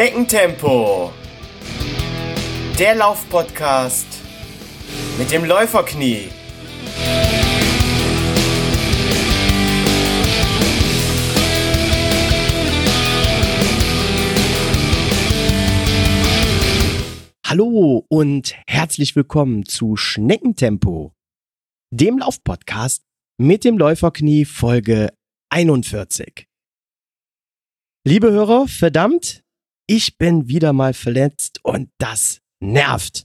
Schneckentempo. Der Laufpodcast mit dem Läuferknie. Hallo und herzlich willkommen zu Schneckentempo, dem Laufpodcast mit dem Läuferknie Folge 41. Liebe Hörer, verdammt, ich bin wieder mal verletzt und das nervt.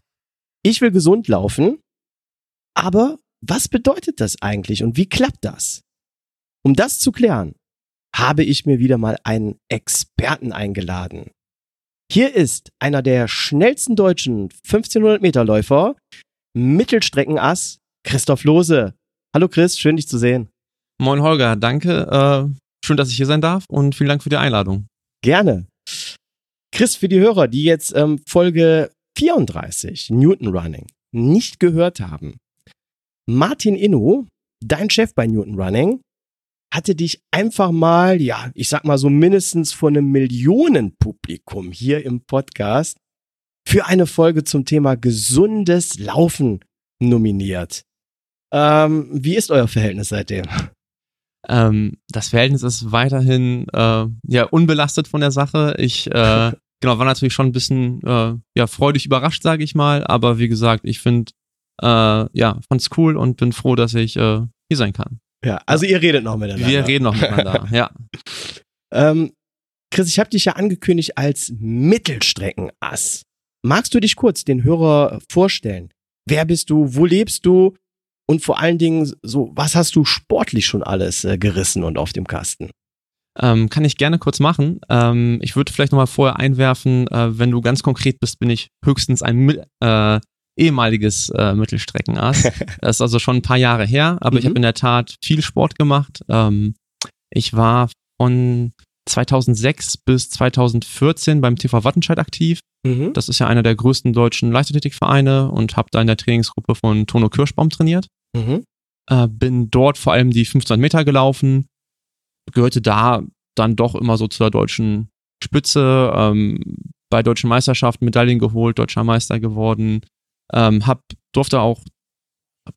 Ich will gesund laufen, aber was bedeutet das eigentlich und wie klappt das? Um das zu klären, habe ich mir wieder mal einen Experten eingeladen. Hier ist einer der schnellsten deutschen 1500 Meter Läufer, Mittelstreckenass, Christoph Lose. Hallo Chris, schön dich zu sehen. Moin Holger, danke. Äh, schön, dass ich hier sein darf und vielen Dank für die Einladung. Gerne. Chris, für die Hörer, die jetzt ähm, Folge 34, Newton Running, nicht gehört haben. Martin Inno, dein Chef bei Newton Running, hatte dich einfach mal, ja, ich sag mal so mindestens von einem Millionenpublikum hier im Podcast für eine Folge zum Thema gesundes Laufen nominiert. Ähm, wie ist euer Verhältnis seitdem? Ähm, das Verhältnis ist weiterhin äh, ja unbelastet von der Sache. Ich äh, genau war natürlich schon ein bisschen äh, ja freudig überrascht, sage ich mal. Aber wie gesagt, ich finde äh, ja fand's cool und bin froh, dass ich äh, hier sein kann. Ja, also ihr redet noch miteinander. Wir reden noch miteinander, ja. Ähm, Chris, ich habe dich ja angekündigt als Mittelstreckenass. Magst du dich kurz den Hörer vorstellen? Wer bist du? Wo lebst du? Und vor allen Dingen, so, was hast du sportlich schon alles äh, gerissen und auf dem Kasten? Ähm, kann ich gerne kurz machen. Ähm, ich würde vielleicht nochmal vorher einwerfen, äh, wenn du ganz konkret bist, bin ich höchstens ein äh, ehemaliges äh, Mittelstreckenass. das ist also schon ein paar Jahre her, aber mhm. ich habe in der Tat viel Sport gemacht. Ähm, ich war von 2006 bis 2014 beim TV Wattenscheid aktiv. Mhm. Das ist ja einer der größten deutschen Leichtathletikvereine und habe da in der Trainingsgruppe von Tono Kirschbaum trainiert. Mhm. Äh, bin dort vor allem die 1500 Meter gelaufen, gehörte da dann doch immer so zur deutschen Spitze, ähm, bei deutschen Meisterschaften Medaillen geholt, deutscher Meister geworden, ähm, hab, durfte auch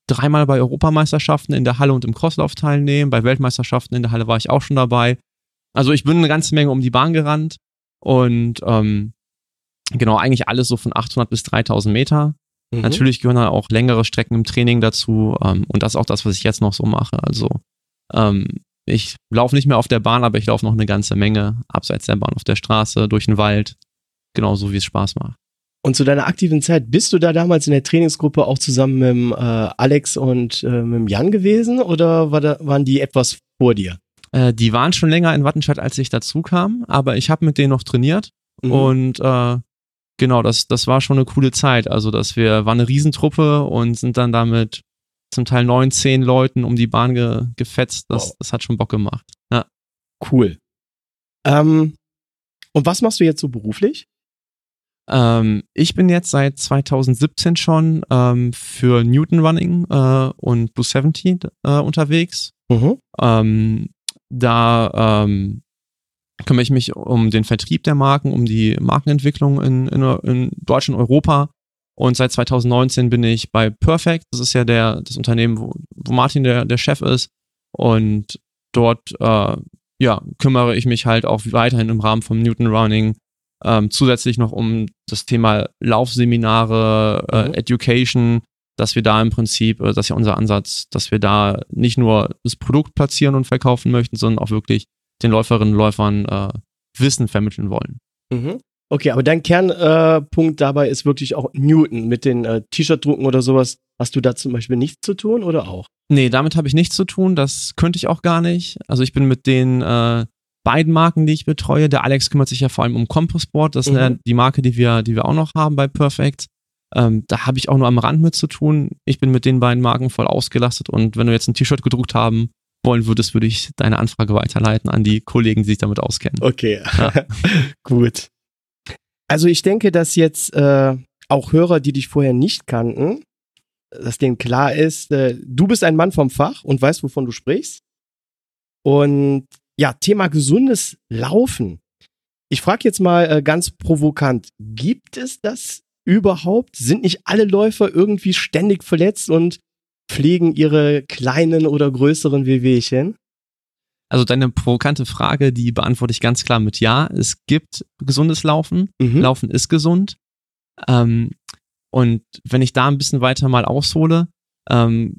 dreimal bei Europameisterschaften in der Halle und im Crosslauf teilnehmen, bei Weltmeisterschaften in der Halle war ich auch schon dabei. Also ich bin eine ganze Menge um die Bahn gerannt und ähm, genau eigentlich alles so von 800 bis 3000 Meter. Mhm. Natürlich gehören da auch längere Strecken im Training dazu ähm, und das ist auch das, was ich jetzt noch so mache. Also ähm, ich laufe nicht mehr auf der Bahn, aber ich laufe noch eine ganze Menge abseits der Bahn auf der Straße, durch den Wald, genauso wie es Spaß macht. Und zu deiner aktiven Zeit, bist du da damals in der Trainingsgruppe auch zusammen mit äh, Alex und äh, mit Jan gewesen oder war da, waren die etwas vor dir? Äh, die waren schon länger in Wattenscheid, als ich dazu kam, aber ich habe mit denen noch trainiert mhm. und äh, genau, das, das war schon eine coole Zeit. Also, dass wir, war eine Riesentruppe und sind dann damit zum Teil neun, zehn Leuten um die Bahn ge, gefetzt. Das, wow. das hat schon Bock gemacht. Ja. Cool. Ähm, und was machst du jetzt so beruflich? Ähm, ich bin jetzt seit 2017 schon ähm, für Newton Running äh, und Blue 70 äh, unterwegs. Mhm. Ähm, da ähm, kümmere ich mich um den Vertrieb der Marken, um die Markenentwicklung in, in, in Deutschland, Europa. Und seit 2019 bin ich bei Perfect. Das ist ja der, das Unternehmen, wo, wo Martin der, der Chef ist. Und dort äh, ja, kümmere ich mich halt auch weiterhin im Rahmen vom Newton Running ähm, zusätzlich noch um das Thema Laufseminare, äh, mhm. Education, dass wir da im Prinzip, äh, das ist ja unser Ansatz, dass wir da nicht nur das Produkt platzieren und verkaufen möchten, sondern auch wirklich den Läuferinnen und Läufern äh, Wissen vermitteln wollen. Mhm. Okay, aber dein Kernpunkt äh, dabei ist wirklich auch Newton mit den äh, T-Shirt-Drucken oder sowas. Hast du da zum Beispiel nichts zu tun oder auch? Nee, damit habe ich nichts zu tun. Das könnte ich auch gar nicht. Also ich bin mit den äh, beiden Marken, die ich betreue. Der Alex kümmert sich ja vor allem um Composport. Das ist mhm. die Marke, die wir, die wir auch noch haben bei Perfect. Ähm, da habe ich auch nur am Rand mit zu tun. Ich bin mit den beiden Marken voll ausgelastet und wenn du jetzt ein T-Shirt gedruckt haben wollen würdest, würde ich deine Anfrage weiterleiten an die Kollegen, die sich damit auskennen. Okay, ja. gut. Also ich denke, dass jetzt äh, auch Hörer, die dich vorher nicht kannten, dass denen klar ist, äh, du bist ein Mann vom Fach und weißt, wovon du sprichst. Und ja, Thema gesundes Laufen. Ich frage jetzt mal äh, ganz provokant, gibt es das überhaupt? Sind nicht alle Läufer irgendwie ständig verletzt und pflegen ihre kleinen oder größeren Wehwehchen? Also deine provokante Frage, die beantworte ich ganz klar mit Ja. Es gibt gesundes Laufen. Mhm. Laufen ist gesund. Ähm, und wenn ich da ein bisschen weiter mal aushole, ähm,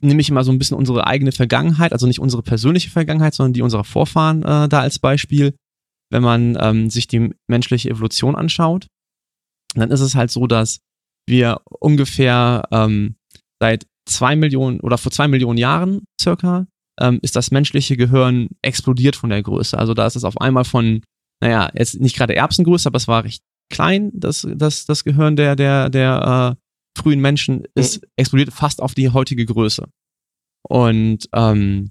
nehme ich immer so ein bisschen unsere eigene Vergangenheit, also nicht unsere persönliche Vergangenheit, sondern die unserer Vorfahren äh, da als Beispiel. Wenn man ähm, sich die menschliche Evolution anschaut, dann ist es halt so, dass wir ungefähr ähm, seit zwei Millionen oder vor zwei Millionen Jahren circa ähm, ist das menschliche Gehirn explodiert von der Größe. Also da ist es auf einmal von, naja, jetzt nicht gerade Erbsengröße, aber es war recht klein, das, das, das Gehirn der, der, der äh, frühen Menschen ist Mhm. explodiert fast auf die heutige Größe. Und ähm,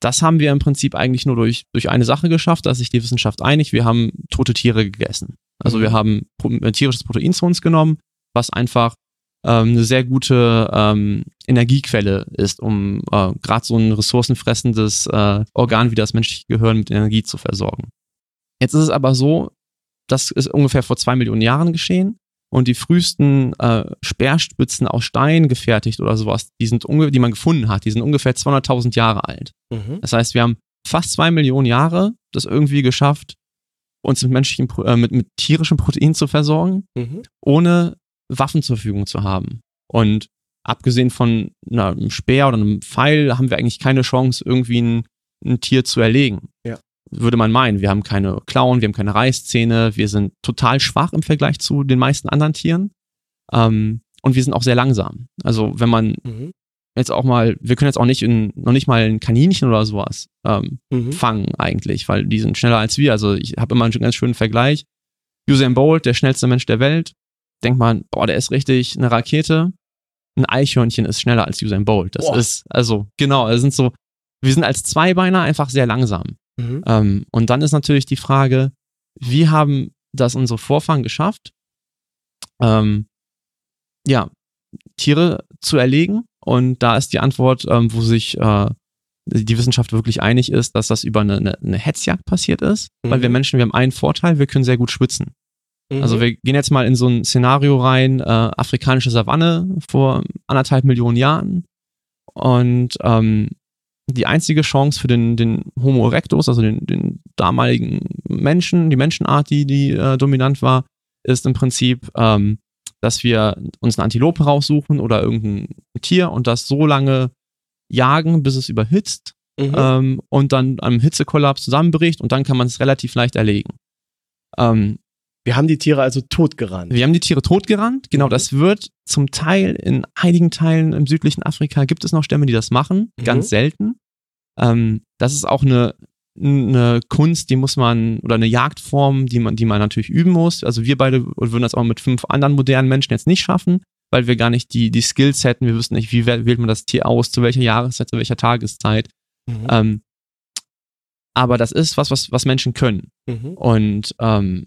das haben wir im Prinzip eigentlich nur durch, durch eine Sache geschafft, da ist sich die Wissenschaft einig, wir haben tote Tiere gegessen. Also Mhm. wir haben äh, tierisches Protein zu uns genommen, was einfach ähm, eine sehr gute ähm, Energiequelle ist, um äh, gerade so ein ressourcenfressendes äh, Organ wie das menschliche Gehirn mit Energie zu versorgen. Jetzt ist es aber so, das ist ungefähr vor zwei Millionen Jahren geschehen und die frühesten äh, Speerspitzen aus Stein gefertigt oder sowas, die sind unge die man gefunden hat, die sind ungefähr 200.000 Jahre alt. Mhm. Das heißt, wir haben fast zwei Millionen Jahre das irgendwie geschafft, uns mit menschlichen, äh, mit, mit tierischem Protein zu versorgen Mhm. ohne Waffen zur Verfügung zu haben. Und abgesehen von na, einem Speer oder einem Pfeil haben wir eigentlich keine Chance, irgendwie ein, ein Tier zu erlegen. Ja. Würde man meinen. Wir haben keine Klauen, wir haben keine Reißzähne, wir sind total schwach im Vergleich zu den meisten anderen Tieren. Ähm, und wir sind auch sehr langsam. Also wenn man Mhm. jetzt auch mal, wir können jetzt auch nicht in, noch nicht mal ein Kaninchen oder sowas ähm, Mhm. fangen eigentlich, weil die sind schneller als wir. Also ich habe immer einen ganz schönen Vergleich. Usain Bolt, der schnellste Mensch der Welt, denkt man, boah, der ist richtig eine Rakete. Ein Eichhörnchen ist schneller als Usain Bolt. Das Boah. ist, also genau, es sind so, wir sind als Zweibeiner einfach sehr langsam. Mhm. Ähm, und dann ist natürlich die Frage, wie haben das unsere Vorfahren geschafft, ähm, ja, Tiere zu erlegen? Und da ist die Antwort, ähm, wo sich äh, die Wissenschaft wirklich einig ist, dass das über eine, eine, eine Hetzjagd passiert ist. Weil Mhm. wir Menschen, wir haben einen Vorteil, wir können sehr gut schwitzen. Mhm. Also wir gehen jetzt mal in so ein Szenario rein, äh, afrikanische Savanne vor anderthalb Millionen Jahren. Und ähm, die einzige Chance für den, den Homo erectus, also den, den damaligen Menschen, die Menschenart, die, die äh, dominant war, ist im Prinzip, ähm, dass wir uns eine Antilope raussuchen oder irgendein Tier und das so lange jagen, bis es überhitzt Mhm. ähm, und dann am Hitzekollaps zusammenbricht und dann kann man es relativ leicht erlegen. Ähm, wir haben die Tiere also totgerannt. wir haben die Tiere totgerannt. Genau, das wird zum Teil in einigen Teilen im südlichen Afrika gibt es noch Stämme, die das machen. Mhm. Ganz selten. Ähm, das ist auch eine, eine Kunst, die muss man, oder eine Jagdform, die man, die man natürlich üben muss. Also wir beide würden das auch mit fünf anderen modernen Menschen jetzt nicht schaffen, weil wir gar nicht die, die Skills hätten. Wir wüssten nicht, wie wäh- wählt man das Tier aus, zu welcher Jahreszeit, zu welcher Tageszeit. Mhm. Ähm, aber das ist was, was, was Menschen können. Mhm. Und ähm,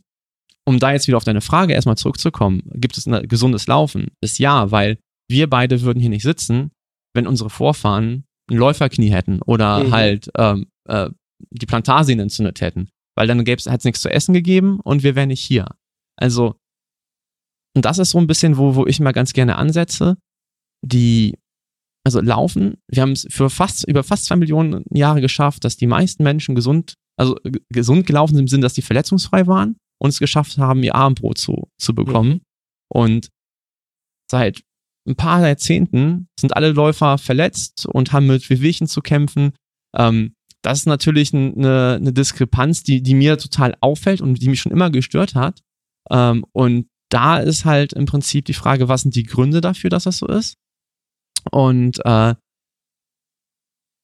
um da jetzt wieder auf deine Frage erstmal zurückzukommen, gibt es ein gesundes Laufen? Ist ja, weil wir beide würden hier nicht sitzen, wenn unsere Vorfahren ein Läuferknie hätten oder Mhm. halt ähm, äh, die Plantarsehne entzündet hätten. Weil dann hätte es nichts zu essen gegeben und wir wären nicht hier. Also, und das ist so ein bisschen, wo, wo ich mal ganz gerne ansetze. Die, also Laufen, wir haben es für fast, über fast zwei Millionen Jahre geschafft, dass die meisten Menschen gesund, also gesund gelaufen sind im Sinne, dass die verletzungsfrei waren und es geschafft haben, ihr Abendbrot zu, zu bekommen. Und seit ein paar Jahrzehnten sind alle Läufer verletzt und haben mit Wehwehchen zu kämpfen. Ähm, das ist natürlich eine, eine Diskrepanz, die, die mir total auffällt und die mich schon immer gestört hat. Ähm, und da ist halt im Prinzip die Frage, was sind die Gründe dafür, dass das so ist? Und äh,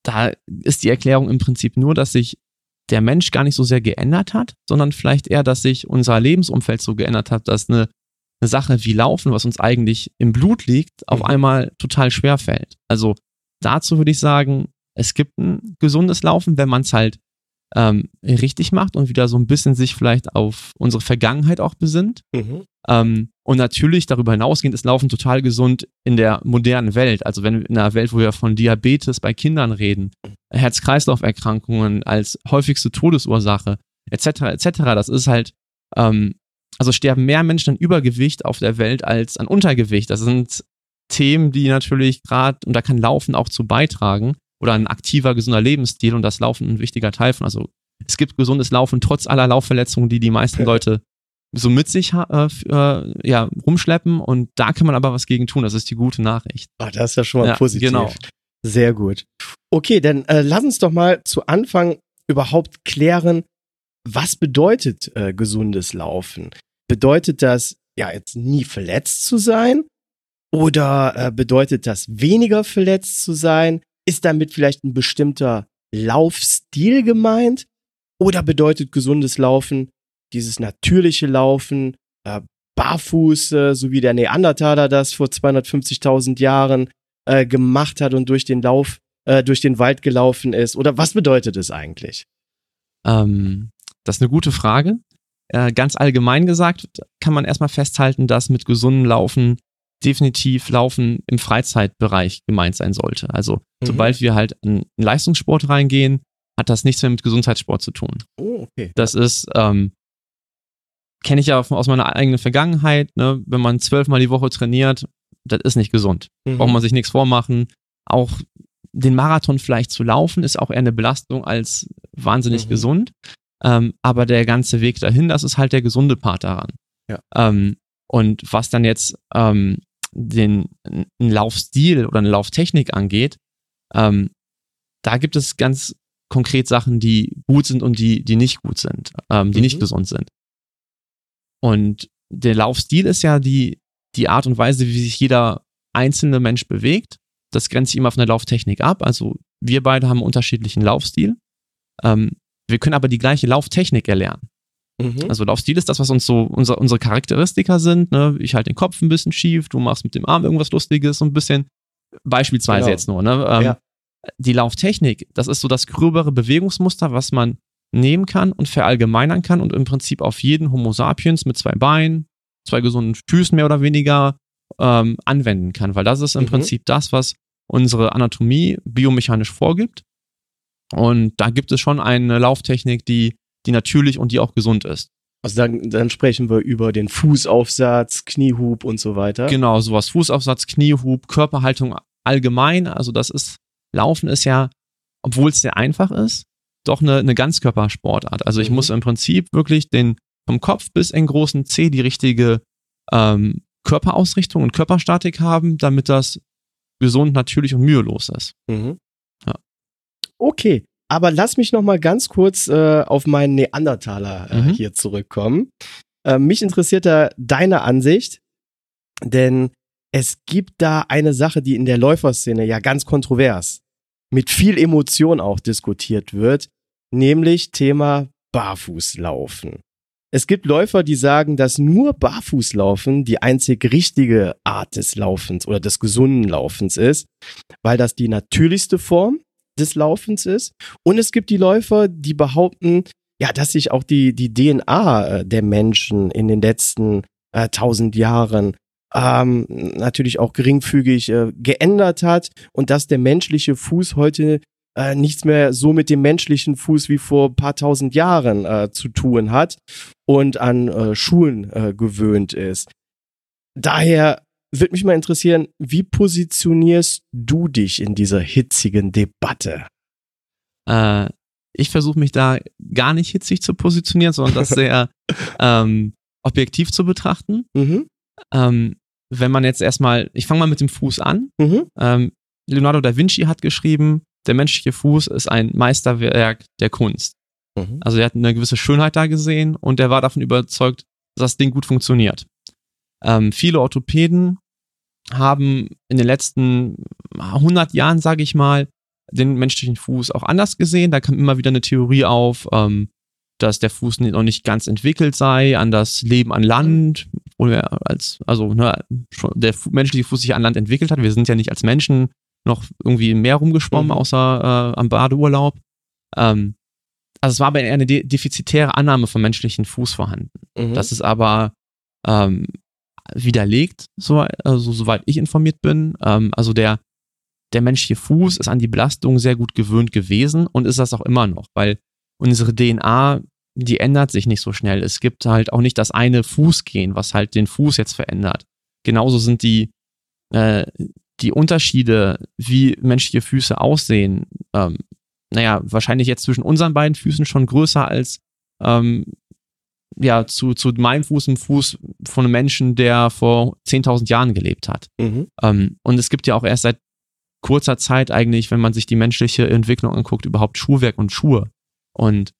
da ist die Erklärung im Prinzip nur, dass sich der Mensch gar nicht so sehr geändert hat, sondern vielleicht eher, dass sich unser Lebensumfeld so geändert hat, dass eine, eine Sache wie Laufen, was uns eigentlich im Blut liegt, auf Mhm. einmal total schwer fällt. Also dazu würde ich sagen, es gibt ein gesundes Laufen, wenn man es halt ähm, richtig macht und wieder so ein bisschen sich vielleicht auf unsere Vergangenheit auch besinnt. Mhm. Ähm, und natürlich darüber hinausgehend ist Laufen total gesund in der modernen Welt. Also wenn wir in einer Welt, wo wir von Diabetes bei Kindern reden, Herz-Kreislauf-Erkrankungen als häufigste Todesursache, etc. etc. Das ist halt, ähm, also sterben mehr Menschen an Übergewicht auf der Welt als an Untergewicht. Das sind Themen, die natürlich gerade, und da kann Laufen auch zu beitragen, oder ein aktiver, gesunder Lebensstil und das Laufen ein wichtiger Teil von. Also es gibt gesundes Laufen trotz aller Laufverletzungen, die die meisten Leute so mit sich äh, äh, ja, rumschleppen und da kann man aber was gegen tun. Das ist die gute Nachricht. Ah, das ist ja schon mal Ja, positiv. genau. Sehr gut. Okay, dann äh, lass uns doch mal zu Anfang überhaupt klären, was bedeutet äh, gesundes Laufen? Bedeutet das, ja, jetzt nie verletzt zu sein? Oder äh, bedeutet das weniger verletzt zu sein? Ist damit vielleicht ein bestimmter Laufstil gemeint? Oder bedeutet gesundes Laufen dieses natürliche Laufen, äh, barfuß, äh, so wie der Neandertaler das vor 250.000 Jahren äh, gemacht hat und durch den Lauf, äh, durch den Wald gelaufen ist? Oder was bedeutet es eigentlich? Ähm, das ist eine gute Frage. Äh, ganz allgemein gesagt kann man erstmal festhalten, dass mit gesundem Laufen definitiv Laufen im Freizeitbereich gemeint sein sollte. Also Mhm. sobald wir halt in in Leistungssport reingehen, hat das nichts mehr mit Gesundheitssport zu tun. Oh, okay. Das ist, ähm, kenne ich ja aus meiner eigenen Vergangenheit, ne? wenn man zwölfmal die Woche trainiert, das ist nicht gesund. Mhm. Braucht man sich nichts vormachen. Auch den Marathon vielleicht zu laufen, ist auch eher eine Belastung als wahnsinnig Mhm. gesund. Ähm, aber der ganze Weg dahin, das ist halt der gesunde Part daran. Ja. Ähm, und was dann jetzt ähm, den einen Laufstil oder eine Lauftechnik angeht, ähm, da gibt es ganz konkret Sachen, die gut sind und die, die nicht gut sind, ähm, die nicht Mhm. gesund sind. Und der Laufstil ist ja die, die Art und Weise, wie sich jeder einzelne Mensch bewegt. Das grenzt sich immer auf eine Lauftechnik ab. Also wir beide haben einen unterschiedlichen Laufstil. Ähm, wir können aber die gleiche Lauftechnik erlernen. Mhm. Also Laufstil ist das, was uns so unser, unsere Charakteristika sind. Ne? Ich halte den Kopf ein bisschen schief, du machst mit dem Arm irgendwas Lustiges, so ein bisschen beispielsweise Genau. jetzt nur. Ne? Ähm, Ja. Die Lauftechnik, das ist so das gröbere Bewegungsmuster, was man nehmen kann und verallgemeinern kann und im Prinzip auf jeden Homo sapiens mit zwei Beinen, zwei gesunden Füßen mehr oder weniger ähm, anwenden kann, weil das ist im Mhm. Prinzip das, was unsere Anatomie biomechanisch vorgibt. Und da gibt es schon eine Lauftechnik, die, die natürlich und die auch gesund ist. Also dann, dann sprechen wir über den Fußaufsatz, Kniehub und so weiter. Genau, sowas Fußaufsatz, Kniehub, Körperhaltung allgemein. Also das ist, Laufen ist ja, obwohl es sehr einfach ist, doch eine, eine Ganzkörpersportart. Also ich Mhm. muss im Prinzip wirklich den vom Kopf bis in großen C die richtige ähm, Körperausrichtung und Körperstatik haben, damit das gesund, natürlich und mühelos ist. Mhm. Ja. Okay, aber lass mich noch mal ganz kurz äh, auf meinen Neandertaler äh, Mhm. hier zurückkommen. Äh, mich interessiert da deine Ansicht, denn es gibt da eine Sache, die in der Läuferszene ja ganz kontrovers mit viel Emotion auch diskutiert wird, nämlich Thema Barfußlaufen. Es gibt Läufer, die sagen, dass nur Barfußlaufen die einzig richtige Art des Laufens oder des gesunden Laufens ist, weil das die natürlichste Form des Laufens ist. Und es gibt die Läufer, die behaupten, ja, dass sich auch die, die DNA äh, der Menschen in den letzten äh, tausend Jahren ähm, natürlich auch geringfügig äh, geändert hat und dass der menschliche Fuß heute äh, nichts mehr so mit dem menschlichen Fuß wie vor ein paar tausend Jahren äh, zu tun hat und an äh, Schulen äh, gewöhnt ist. Daher würde mich mal interessieren, wie positionierst du dich in dieser hitzigen Debatte? Äh, ich versuche mich da gar nicht hitzig zu positionieren, sondern das sehr ähm, objektiv zu betrachten. Mhm. Ähm, wenn man jetzt erstmal, ich fange mal mit dem Fuß an. Mhm. Ähm, Leonardo da Vinci hat geschrieben, der menschliche Fuß ist ein Meisterwerk der Kunst. Mhm. Also er hat eine gewisse Schönheit da gesehen und er war davon überzeugt, dass das Ding gut funktioniert. Ähm, viele Orthopäden haben in den letzten 100 Jahren, sage ich mal, den menschlichen Fuß auch anders gesehen. Da kam immer wieder eine Theorie auf, ähm, dass der Fuß noch nicht ganz entwickelt sei an das Leben an Land, wo er als, also ne, der menschliche Fuß sich an Land entwickelt hat. Wir sind ja nicht als Menschen noch irgendwie im Meer rumgeschwommen, Mhm. außer äh, am Badeurlaub. Ähm, also es war aber eher eine de defizitäre Annahme vom menschlichen Fuß vorhanden. Mhm. Das ist aber ähm, widerlegt, so, also, soweit ich informiert bin. Ähm, also der, der menschliche Fuß ist an die Belastung sehr gut gewöhnt gewesen und ist das auch immer noch, weil unsere DNA die ändert sich nicht so schnell. Es gibt halt auch nicht das eine Fußgehen, was halt den Fuß jetzt verändert. Genauso sind die, äh, die Unterschiede, wie menschliche Füße aussehen, ähm, naja, wahrscheinlich jetzt zwischen unseren beiden Füßen schon größer als ähm, ja, zu, zu meinem Fuß im Fuß von einem Menschen, der vor 10.000 Jahren gelebt hat. Mhm. Ähm, und es gibt ja auch erst seit kurzer Zeit eigentlich, wenn man sich die menschliche Entwicklung anguckt, überhaupt Schuhwerk und Schuhe. Und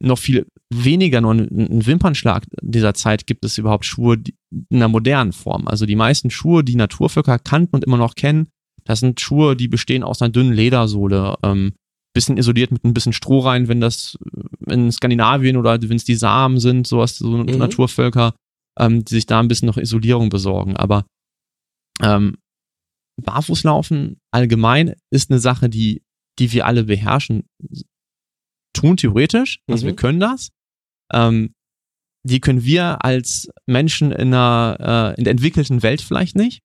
noch viel weniger, nur einen Wimpernschlag dieser Zeit gibt es überhaupt Schuhe in einer modernen Form. Also die meisten Schuhe, die Naturvölker kannten und immer noch kennen, das sind Schuhe, die bestehen aus einer dünnen Ledersohle, ähm, bisschen isoliert mit ein bisschen Stroh rein, wenn das in Skandinavien oder wenn es die Samen sind, sowas, so mhm. Naturvölker, ähm, die sich da ein bisschen noch Isolierung besorgen. Aber ähm, Barfußlaufen allgemein ist eine Sache, die, die wir alle beherrschen tun, theoretisch. Also mhm. wir können das. Ähm, die können wir als Menschen in einer äh, in der entwickelten Welt vielleicht nicht,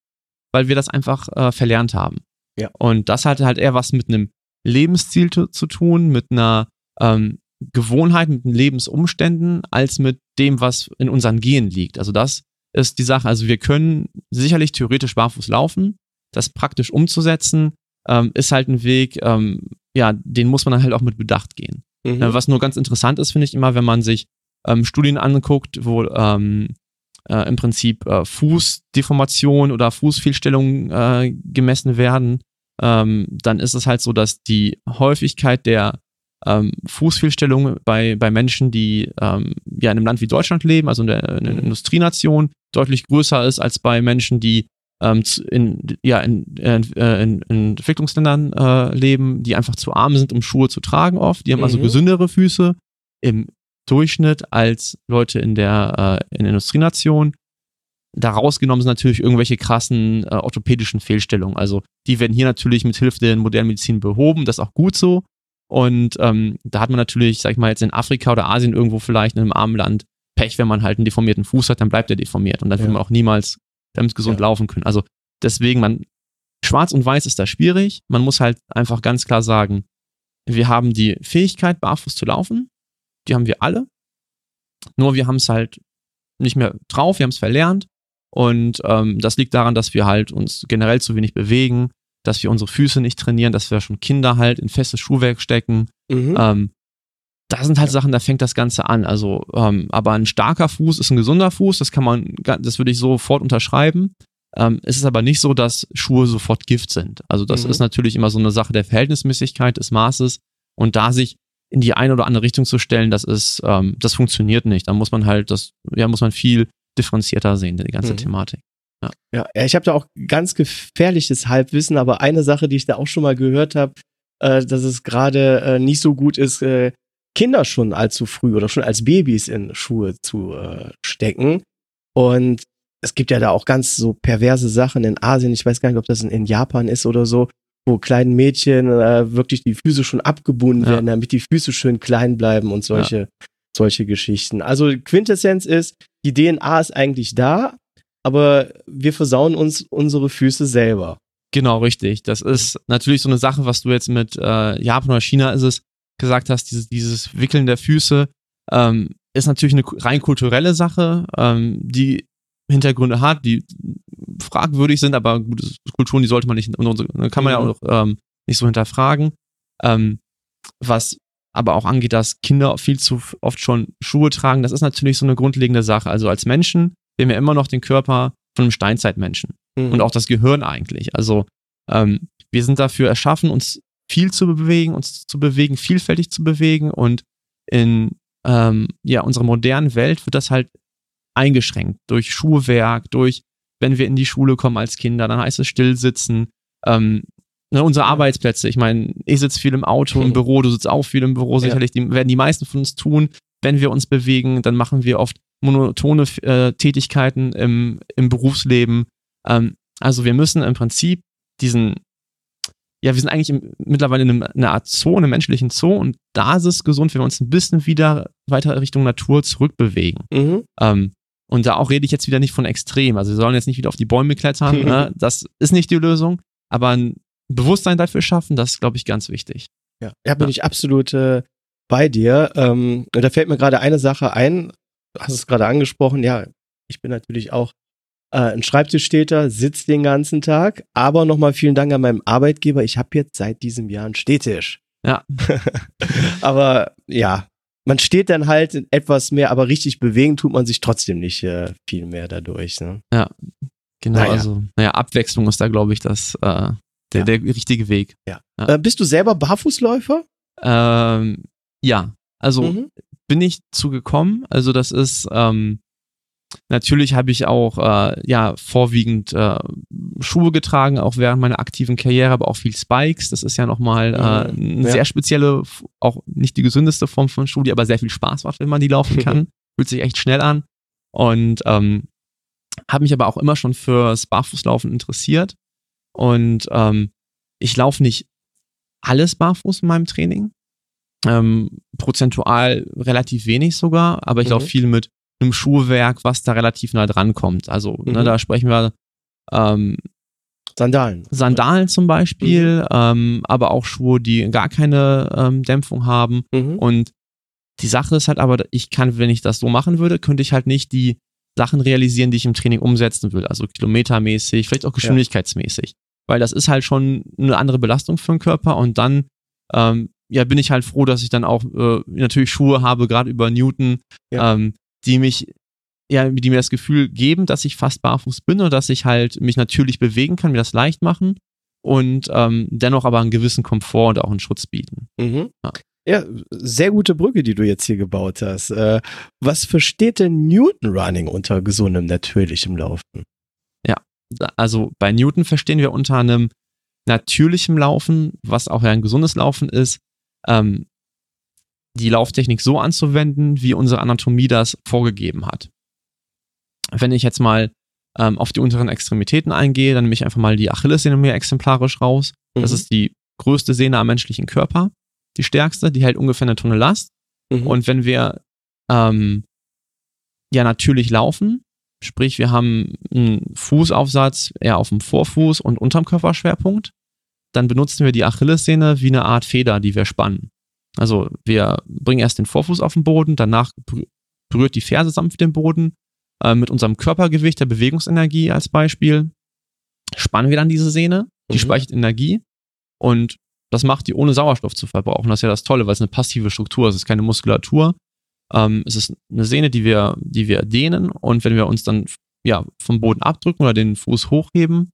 weil wir das einfach äh, verlernt haben. Ja. Und das hat halt eher was mit einem Lebensziel zu, zu tun, mit einer ähm, Gewohnheit, mit den Lebensumständen, als mit dem, was in unseren Genen liegt. Also das ist die Sache. Also wir können sicherlich theoretisch barfuß laufen. Das praktisch umzusetzen, ähm, ist halt ein Weg, ähm, ja, den muss man dann halt auch mit Bedacht gehen. Mhm. Äh, was nur ganz interessant ist, finde ich immer, wenn man sich ähm, Studien anguckt, wo ähm, äh, im Prinzip äh, Fußdeformation oder Fußfehlstellungen äh, gemessen werden, ähm, dann ist es halt so, dass die Häufigkeit der ähm, Fußfehlstellungen bei, bei Menschen, die ähm, ja in einem Land wie Deutschland leben, also in der, in der mhm. Industrienation, deutlich größer ist als bei Menschen, die ähm, in, ja, in, äh, in, in Entwicklungsländern äh, leben, die einfach zu arm sind, um Schuhe zu tragen oft. Die haben also mhm. also gesündere Füße im Durchschnitt als Leute in der äh, in Industrienation. Daraus genommen sind natürlich irgendwelche krassen äh, orthopädischen Fehlstellungen. Also die werden hier natürlich mit Hilfe der modernen Medizin behoben, das ist auch gut so. Und ähm, da hat man natürlich, sag ich mal, jetzt in Afrika oder Asien irgendwo vielleicht in einem armen Land Pech, wenn man halt einen deformierten Fuß hat, dann bleibt er deformiert und dann ja. wird man auch niemals damit gesund ja. laufen können. Also deswegen, man, schwarz und weiß ist da schwierig. Man muss halt einfach ganz klar sagen, wir haben die Fähigkeit, barfuß zu laufen. Die haben wir alle. Nur wir haben es halt nicht mehr drauf, wir haben es verlernt. Und ähm, das liegt daran, dass wir halt uns generell zu wenig bewegen, dass wir unsere Füße nicht trainieren, dass wir schon Kinder halt in festes Schuhwerk stecken. Mhm. Ähm, da sind halt. Sachen, da fängt das Ganze an. Also, ähm, aber ein starker Fuß ist ein gesunder Fuß, das kann man, das würde ich sofort unterschreiben. Ähm, es ist aber nicht so, dass Schuhe sofort Gift sind. Also das mhm. ist natürlich immer so eine Sache der Verhältnismäßigkeit, des Maßes. Und da sich in die eine oder andere Richtung zu stellen, das ist, ähm, das funktioniert nicht. Da muss man halt, das, ja, muss man viel differenzierter sehen, die ganze mhm. Thematik. Ja, ja ich habe da auch ganz gefährliches Halbwissen, aber eine Sache, die ich da auch schon mal gehört habe, äh, dass es gerade äh, nicht so gut ist, äh, Kinder schon allzu früh oder schon als Babys in Schuhe zu äh, stecken. Und es gibt ja da auch ganz so perverse Sachen in Asien. Ich weiß gar nicht, ob das in, in Japan ist oder so, wo kleinen Mädchen äh, wirklich die Füße schon abgebunden ja. werden, damit die Füße schön klein bleiben und solche, ja. solche Geschichten. Also Quintessenz ist, die DNA ist eigentlich da, aber wir versauen uns unsere Füße selber. Genau, richtig. Das ist natürlich so eine Sache, was du jetzt mit äh, Japan oder China ist es, gesagt hast, dieses, dieses Wickeln der Füße, ähm, ist natürlich eine rein kulturelle Sache, ähm, die Hintergründe hat, die fragwürdig sind, aber gute Kulturen, die sollte man nicht, kann man ja mhm. auch ähm, nicht so hinterfragen. Ähm, was aber auch angeht, dass Kinder viel zu oft schon Schuhe tragen, das ist natürlich so eine grundlegende Sache. Also als Menschen, wir haben ja immer noch den Körper von einem Steinzeitmenschen mhm. und auch das Gehirn eigentlich. Also ähm, wir sind dafür erschaffen, uns viel zu bewegen, uns zu bewegen, vielfältig zu bewegen und in ähm, ja, unserer modernen Welt wird das halt eingeschränkt durch Schuhwerk, durch, wenn wir in die Schule kommen als Kinder, dann heißt es stillsitzen, ähm, ne, unsere Arbeitsplätze, ich meine, ich sitze viel im Auto, im Büro, du sitzt auch viel im Büro, sicherlich, die werden die meisten von uns tun. Wenn wir uns bewegen, dann machen wir oft monotone äh, Tätigkeiten im, im Berufsleben. Ähm, also wir müssen im Prinzip diesen ja, wir sind eigentlich im, mittlerweile in, einem, in einer Art Zoo, einem menschlichen Zoo und da ist es gesund, wenn wir uns ein bisschen wieder weiter Richtung Natur zurückbewegen. Mhm. Ähm, und da auch rede ich jetzt wieder nicht von extrem. Also wir sollen jetzt nicht wieder auf die Bäume klettern. ne? Das ist nicht die Lösung. Aber ein Bewusstsein dafür schaffen, das ist, glaube ich, ganz wichtig. Ja, da bin ja. ich absolut äh, bei dir. Ähm, da fällt mir gerade eine Sache ein. Du hast es gerade angesprochen. Ja, ich bin natürlich auch äh, ein Schreibtischstäter, sitze den ganzen Tag. Aber nochmal vielen Dank an meinem Arbeitgeber. Ich habe jetzt seit diesem Jahr einen Stehtisch. Ja. aber ja, man steht dann halt etwas mehr, aber richtig bewegen tut man sich trotzdem nicht äh, viel mehr dadurch. Ne? Ja, genau. Naja. Also, naja, Abwechslung ist da, glaube ich, das, äh, der, Ja. der richtige Weg. Ja. Äh, bist du selber Barfußläufer? Ähm, ja, also Mhm. bin ich zugekommen. Also das ist ähm, natürlich habe ich auch äh, ja vorwiegend äh, Schuhe getragen, auch während meiner aktiven Karriere, aber auch viel Spikes. Das ist ja nochmal äh, eine ja. sehr spezielle, auch nicht die gesündeste Form von Schuh, die aber sehr viel Spaß macht, wenn man die laufen kann. Fühlt sich echt schnell an. Und ähm, habe mich aber auch immer schon fürs Barfußlaufen interessiert. Und ähm, ich laufe nicht alles barfuß in meinem Training. Ähm, prozentual relativ wenig sogar, aber ich Mhm. laufe viel mit einem Schuhwerk, was da relativ nah dran kommt. Also, ne, Mhm. da sprechen wir ähm, Sandalen. Sandalen zum Beispiel, Mhm. ähm, aber auch Schuhe, die gar keine ähm, Dämpfung haben. Mhm. Und die Sache ist halt aber, ich kann, wenn ich das so machen würde, könnte ich halt nicht die Sachen realisieren, die ich im Training umsetzen will. Also kilometermäßig, vielleicht auch geschwindigkeitsmäßig. Weil das ist halt schon eine andere Belastung für den Körper und dann ähm, ja, bin ich halt froh, dass ich dann auch äh, natürlich Schuhe habe, gerade über Newton, Ja. ähm, die mich ja, die mir das Gefühl geben, dass ich fast barfuß bin und dass ich halt mich natürlich bewegen kann, mir das leicht machen und ähm, dennoch aber einen gewissen Komfort und auch einen Schutz bieten. Mhm. Ja. Ja, sehr gute Brücke, die du jetzt hier gebaut hast. Äh, was versteht denn Newton Running unter gesundem, natürlichem Laufen? also bei Newton verstehen wir unter einem natürlichem Laufen, was auch ja ein gesundes Laufen ist, ähm, die Lauftechnik so anzuwenden, wie unsere Anatomie das vorgegeben hat. Wenn ich jetzt mal ähm, auf die unteren Extremitäten eingehe, dann nehme ich einfach mal die Achillessehne mir exemplarisch raus. Das Mhm. ist die größte Sehne am menschlichen Körper, die stärkste, die hält ungefähr eine Tonne Last. Mhm. Und wenn wir ähm, ja natürlich laufen, sprich wir haben einen Fußaufsatz eher auf dem Vorfuß und unterm Körperschwerpunkt, dann benutzen wir die Achillessehne wie eine Art Feder, die wir spannen. Also wir bringen erst den Vorfuß auf den Boden, danach berü- berührt die Ferse sanft den Boden. Äh, mit unserem Körpergewicht, der Bewegungsenergie als Beispiel, spannen wir dann diese Sehne, die Mhm. speichert Energie und das macht die ohne Sauerstoff zu verbrauchen. Das ist ja das Tolle, weil es eine passive Struktur ist. Es ist keine Muskulatur. Ähm, es ist eine Sehne, die wir, die wir dehnen. Und wenn wir uns dann ja, vom Boden abdrücken oder den Fuß hochheben,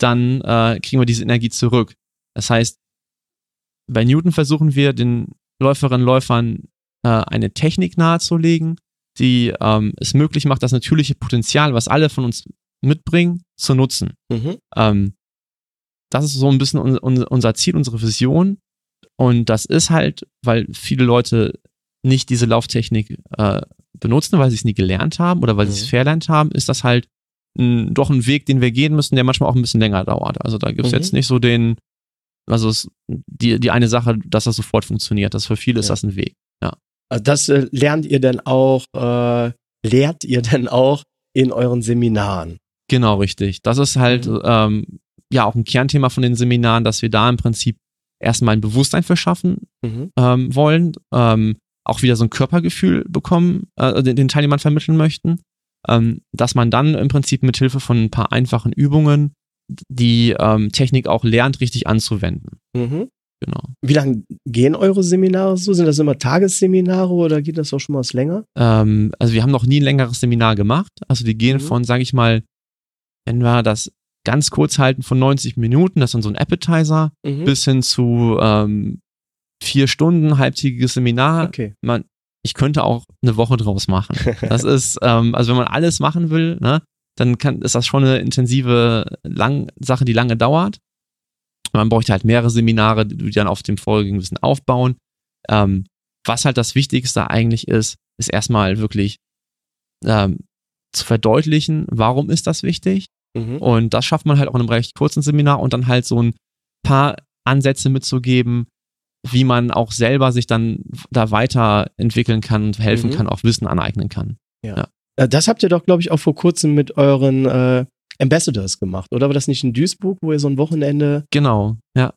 dann äh, kriegen wir diese Energie zurück. Das heißt, bei Newton versuchen wir den Läuferinnen und Läufern äh, eine Technik nahezulegen, die ähm, es möglich macht, das natürliche Potenzial, was alle von uns mitbringen, zu nutzen. Mhm. Ähm, das ist so ein bisschen un un unser Ziel, unsere Vision. Und das ist halt, weil viele Leute nicht diese Lauftechnik äh, benutzen, weil sie es nie gelernt haben oder weil sie es Mhm. verlernt haben, ist das halt ein, doch ein Weg, den wir gehen müssen, der manchmal auch ein bisschen länger dauert. Also da gibt es Mhm. jetzt nicht so den, also es, die, die eine Sache, dass das sofort funktioniert. Das für viele ist Ja. das ein Weg. Also Das äh, lernt ihr denn auch, äh, lehrt ihr denn auch in euren Seminaren? Genau, richtig. Das ist halt Mhm. ähm, ja auch ein Kernthema von den Seminaren, dass wir da im Prinzip erstmal ein Bewusstsein für schaffen Mhm. ähm, wollen, ähm, auch wieder so ein Körpergefühl bekommen, äh, den, den Teilnehmern vermitteln möchten, ähm, dass man dann im Prinzip mit Hilfe von ein paar einfachen Übungen die ähm, Technik auch lernt, richtig anzuwenden. Mhm. Genau. Wie lange gehen eure Seminare so? Sind das immer Tagesseminare oder geht das auch schon mal was länger? Ähm, also wir haben noch nie ein längeres Seminar gemacht. Also die gehen Mhm. von, sage ich mal, wenn wir das ganz kurz halten, von 90 Minuten, das ist dann so ein Appetizer, Mhm. bis hin zu ähm, vier Stunden, halbtägiges Seminar. Okay. Man, ich könnte auch eine Woche draus machen. Das ist, ähm, also wenn man alles machen will, ne, dann kann, ist das schon eine intensive lang, Sache, die lange dauert. Man bräuchte halt mehrere Seminare, die dann auf dem vorherigen Wissen aufbauen. Ähm, was halt das Wichtigste eigentlich ist, ist erstmal wirklich ähm, zu verdeutlichen, warum ist das wichtig? Mhm. Und das schafft man halt auch in einem recht kurzen Seminar und dann halt so ein paar Ansätze mitzugeben, wie man auch selber sich dann da weiterentwickeln kann und helfen Mhm. kann, auch Wissen aneignen kann. Äh, Das habt ihr doch, glaube ich, auch vor kurzem mit euren äh, Ambassadors gemacht, oder war das nicht in Duisburg, wo ihr so ein Wochenende Genau, ja.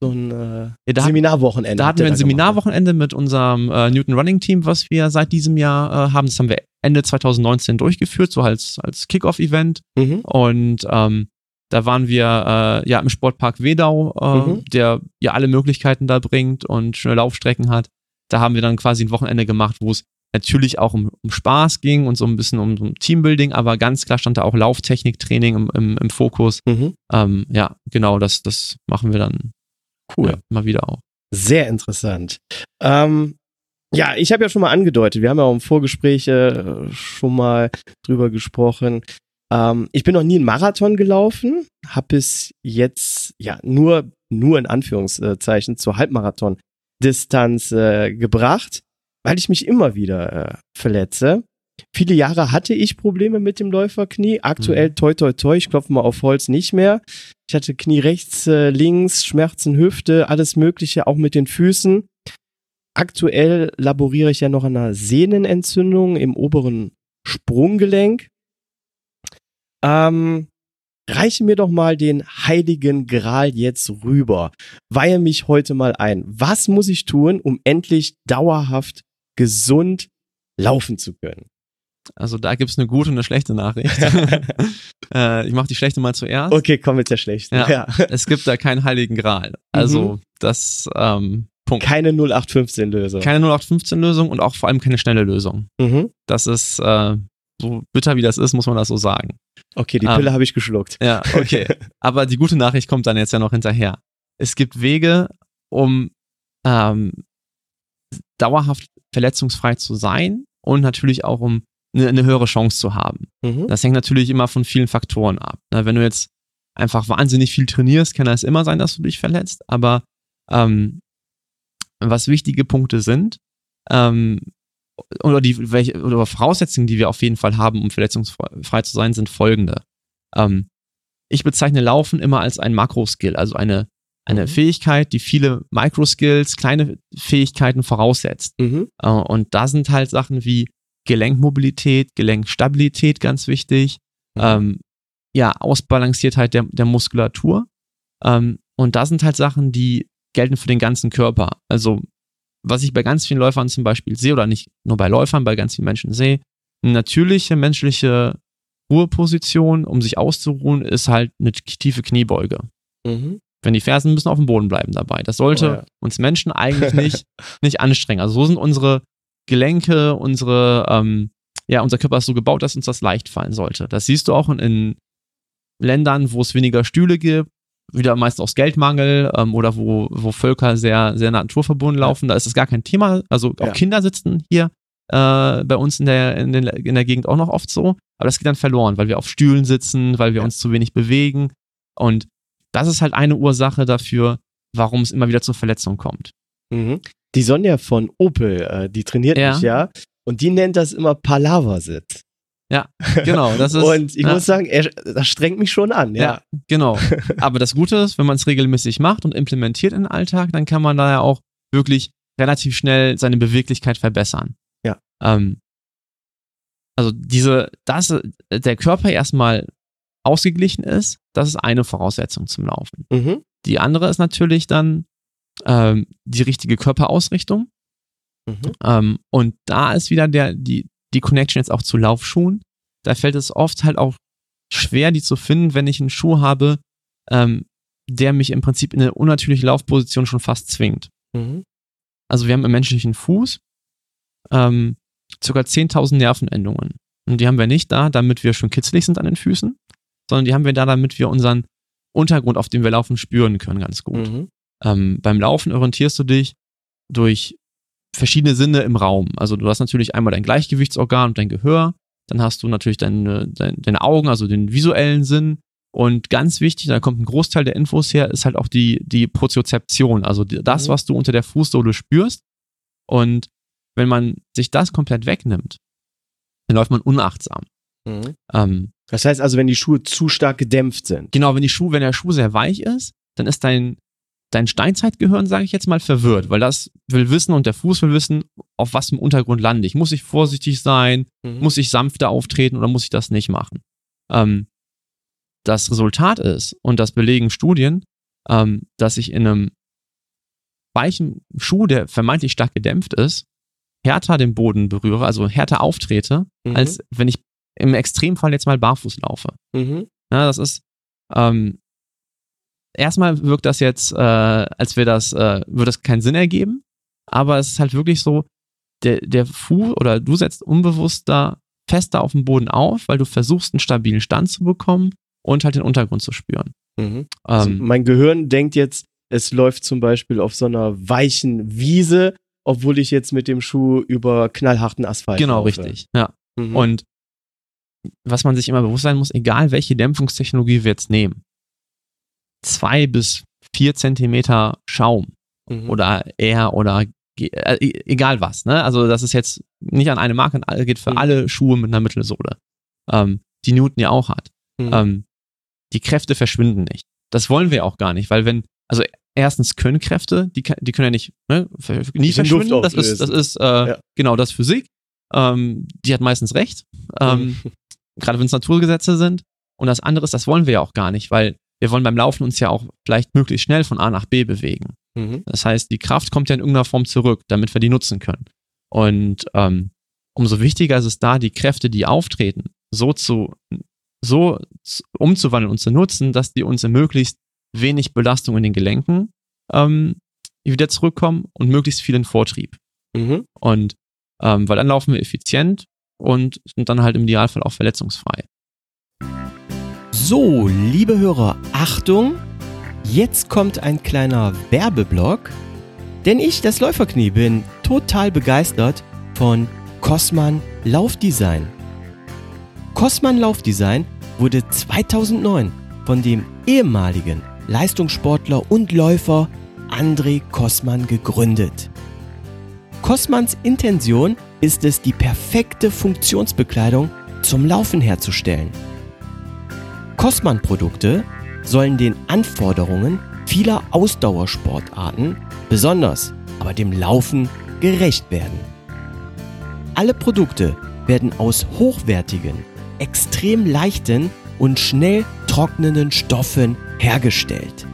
so ein äh, Ja, Seminarwochenende. da hatten wir ein gemacht, Seminarwochenende mit unserem äh, Newton Running Team, was wir seit diesem Jahr äh, haben. Das haben wir Ende 2019 durchgeführt, so als, als Kickoff-Event. ne? Mhm. Und ähm, da waren wir äh, ja im Sportpark Wedau, äh, Mhm. der ja alle Möglichkeiten da bringt und schöne Laufstrecken hat. Da haben wir dann quasi ein Wochenende gemacht, wo es natürlich auch um, um Spaß ging und so ein bisschen um, um Teambuilding, aber ganz klar stand da auch Lauftechniktraining im, im, im Fokus. Mhm. Ähm, ja, genau, das, das machen wir dann Cool. ja, mal wieder auch. Sehr interessant. Ähm, ja, ich habe ja schon mal angedeutet, wir haben ja auch im Vorgespräch äh, schon mal drüber gesprochen. Ähm, ich bin noch nie einen Marathon gelaufen, habe bis jetzt ja nur, nur in Anführungszeichen zur Halbmarathon-Distanz äh, gebracht, weil ich mich immer wieder äh, verletze. Viele Jahre hatte ich Probleme mit dem Läuferknie. Aktuell Mhm. toi toi toi, ich klopfe mal auf Holz nicht mehr. Ich hatte Knie rechts, äh, links, Schmerzen, Hüfte, alles Mögliche, auch mit den Füßen. Aktuell laboriere ich ja noch an einer Sehnenentzündung im oberen Sprunggelenk. Ähm, reiche mir doch mal den heiligen Gral jetzt rüber. Weihe mich heute mal ein. Was muss ich tun, um endlich dauerhaft gesund laufen zu können? Also da gibt's eine gute und eine schlechte Nachricht. äh, ich mache die schlechte mal zuerst. Okay, komm mit der schlechten. Ja. Ja. Es gibt da keinen heiligen Gral. Also das ähm, Punkt. Keine 0815-Lösung. Keine 0815-Lösung und auch vor allem keine schnelle Lösung. Mhm. Das ist äh, so bitter wie das ist, muss man das so sagen. Okay, die Ähm, Pille habe ich geschluckt. Ja, okay. Aber die gute Nachricht kommt dann jetzt ja noch hinterher. Es gibt Wege, um ähm, dauerhaft verletzungsfrei zu sein und natürlich auch um eine, eine höhere Chance zu haben. Mhm. Das hängt natürlich immer von vielen Faktoren ab. Na, wenn du jetzt einfach wahnsinnig viel trainierst, kann es immer sein, dass du dich verletzt. Aber ähm, was wichtige Punkte sind, ähm, oder die welche, oder Voraussetzungen, die wir auf jeden Fall haben, um verletzungsfrei zu sein, sind folgende. Ähm, ich bezeichne Laufen immer als ein Makroskill, also eine, eine Mhm. Fähigkeit, die viele Microskills, kleine Fähigkeiten voraussetzt. Mhm. Äh, Und da sind halt Sachen wie Gelenkmobilität, Gelenkstabilität ganz wichtig, Mhm. ähm, ja, Ausbalanciertheit der, der Muskulatur. Ähm, und da sind halt Sachen, die gelten für den ganzen Körper. Also, was ich bei ganz vielen Läufern zum Beispiel sehe, oder nicht nur bei Läufern, bei ganz vielen Menschen sehe, eine natürliche menschliche Ruheposition, um sich auszuruhen, ist halt eine tiefe Kniebeuge. Mhm. Wenn die Fersen müssen auf dem Boden bleiben dabei. Das sollte Oh ja. uns Menschen eigentlich nicht, nicht anstrengen. Also so sind unsere Gelenke, unsere, ähm, ja, unser Körper ist so gebaut, dass uns das leicht fallen sollte. Das siehst du auch in, in Ländern, wo es weniger Stühle gibt, wieder meist aus Geldmangel ähm, oder wo, wo Völker sehr, sehr naturverbunden laufen. Da ist es gar kein Thema. Also auch Ja. Kinder sitzen hier äh, bei uns in der, in, den, in der Gegend auch noch oft so. Aber das geht dann verloren, weil wir auf Stühlen sitzen, weil wir Ja. uns zu wenig bewegen. Und das ist halt eine Ursache dafür, warum es immer wieder zur Verletzung kommt. Mhm. Die Sonja von Opel, äh, die trainiert Ja. mich ja. Und die nennt das immer Palaversitz. Genau, das ist. Und ich ja, muss sagen, er, das strengt mich schon an, ja. ja, genau. Aber das Gute ist, wenn man es regelmäßig macht und implementiert in den Alltag, dann kann man da ja auch wirklich relativ schnell seine Beweglichkeit verbessern. Ja. Ähm, also diese, dass äh, der Körper erstmal ausgeglichen ist, das ist eine Voraussetzung zum Laufen. Mhm. Die andere ist natürlich dann ähm, die richtige Körperausrichtung. Mhm. Ähm, und da ist wieder der, die, die Connection jetzt auch zu Laufschuhen. Da fällt es oft halt auch schwer, die zu finden, wenn ich einen Schuh habe, ähm, der mich im Prinzip in eine unnatürliche Laufposition schon fast zwingt. Mhm. Also wir haben im menschlichen Fuß ähm, ca. 10.000 Nervenendungen. Und die haben wir nicht da, damit wir schon kitzlig sind an den Füßen, sondern die haben wir da, damit wir unseren Untergrund, auf dem wir laufen, spüren können ganz gut. Mhm. Ähm, beim Laufen orientierst du dich durch verschiedene Sinne im Raum. Also du hast natürlich einmal dein Gleichgewichtsorgan und dein Gehör, dann hast du natürlich deine, deine, deine Augen, also den visuellen Sinn. Und ganz wichtig, da kommt ein Großteil der Infos her, ist halt auch die, die Proziozeption, also das, Mhm. was du unter der Fußsohle spürst. Und wenn man sich das komplett wegnimmt, dann läuft man unachtsam. Mhm. Ähm, Das heißt also, wenn die Schuhe zu stark gedämpft sind. genau, wenn die Schuh, wenn der Schuh sehr weich ist, dann ist dein, dein Steinzeitgehirn, sage ich jetzt mal, verwirrt, weil das will wissen und der Fuß will wissen, auf was im Untergrund lande ich. Muss ich vorsichtig sein? Mhm. Muss ich sanfter auftreten oder muss ich das nicht machen? Ähm, das Resultat ist, und das belegen Studien, ähm, dass ich in einem weichen Schuh, der vermeintlich stark gedämpft ist, härter den Boden berühre, also härter auftrete, Mhm. als wenn ich im Extremfall jetzt mal barfuß laufe. Mhm. Ja, das ist, ähm, erstmal wirkt das jetzt, äh, als wäre das, äh, würde das keinen Sinn ergeben, aber es ist halt wirklich so, der, der Fuß oder du setzt unbewusst da fester auf dem Boden auf, weil du versuchst, einen stabilen Stand zu bekommen und halt den Untergrund zu spüren. Mhm. Also Ähm, mein Gehirn denkt jetzt, es läuft zum Beispiel auf so einer weichen Wiese, obwohl ich jetzt mit dem Schuh über knallharten Asphalt genau, laufe. richtig. Ja. Mhm. Und was man sich immer bewusst sein muss, egal welche Dämpfungstechnologie wir jetzt nehmen, zwei bis vier Zentimeter Schaum Mhm. oder eher oder äh, e- egal was, ne? Also das ist jetzt nicht an eine Marke, an- geht für Mhm. alle Schuhe mit einer Mittelsohle, ähm, die Newton ja auch hat. Mhm. Ähm, die Kräfte verschwinden nicht. Das wollen wir auch gar nicht, weil wenn, also erstens können Kräfte, die, die können ja nicht, ne, nie verschwinden. Das ist, das ist äh, Ja. genau das Physik. Ähm, die hat meistens recht. Ähm, Mhm. Gerade wenn es Naturgesetze sind. Und das andere ist, das wollen wir ja auch gar nicht, weil wir wollen beim Laufen uns ja auch vielleicht möglichst schnell von A nach B bewegen. Mhm. Das heißt, die Kraft kommt ja in irgendeiner Form zurück, damit wir die nutzen können. Und ähm, umso wichtiger ist es da, die Kräfte, die auftreten, so zu so zu- umzuwandeln und zu nutzen, dass die uns in möglichst wenig Belastung in den Gelenken ähm, wieder zurückkommen und möglichst viel in Vortrieb. Mhm. Und ähm, weil dann laufen wir effizient und sind dann halt im Idealfall auch verletzungsfrei. So, liebe Hörer, Achtung! Jetzt kommt ein kleiner Werbeblock. Denn ich, das Läuferknie, bin total begeistert von Cosman Laufdesign. Cosman Laufdesign wurde 2009 von dem ehemaligen Leistungssportler und Läufer André Cosman gegründet. Cosmans Intention ist es, die perfekte Funktionsbekleidung zum Laufen herzustellen. Cosman-Produkte sollen den Anforderungen vieler Ausdauersportarten, besonders aber dem Laufen, gerecht werden. Alle Produkte werden aus hochwertigen, extrem leichten und schnell trocknenden Stoffen hergestellt.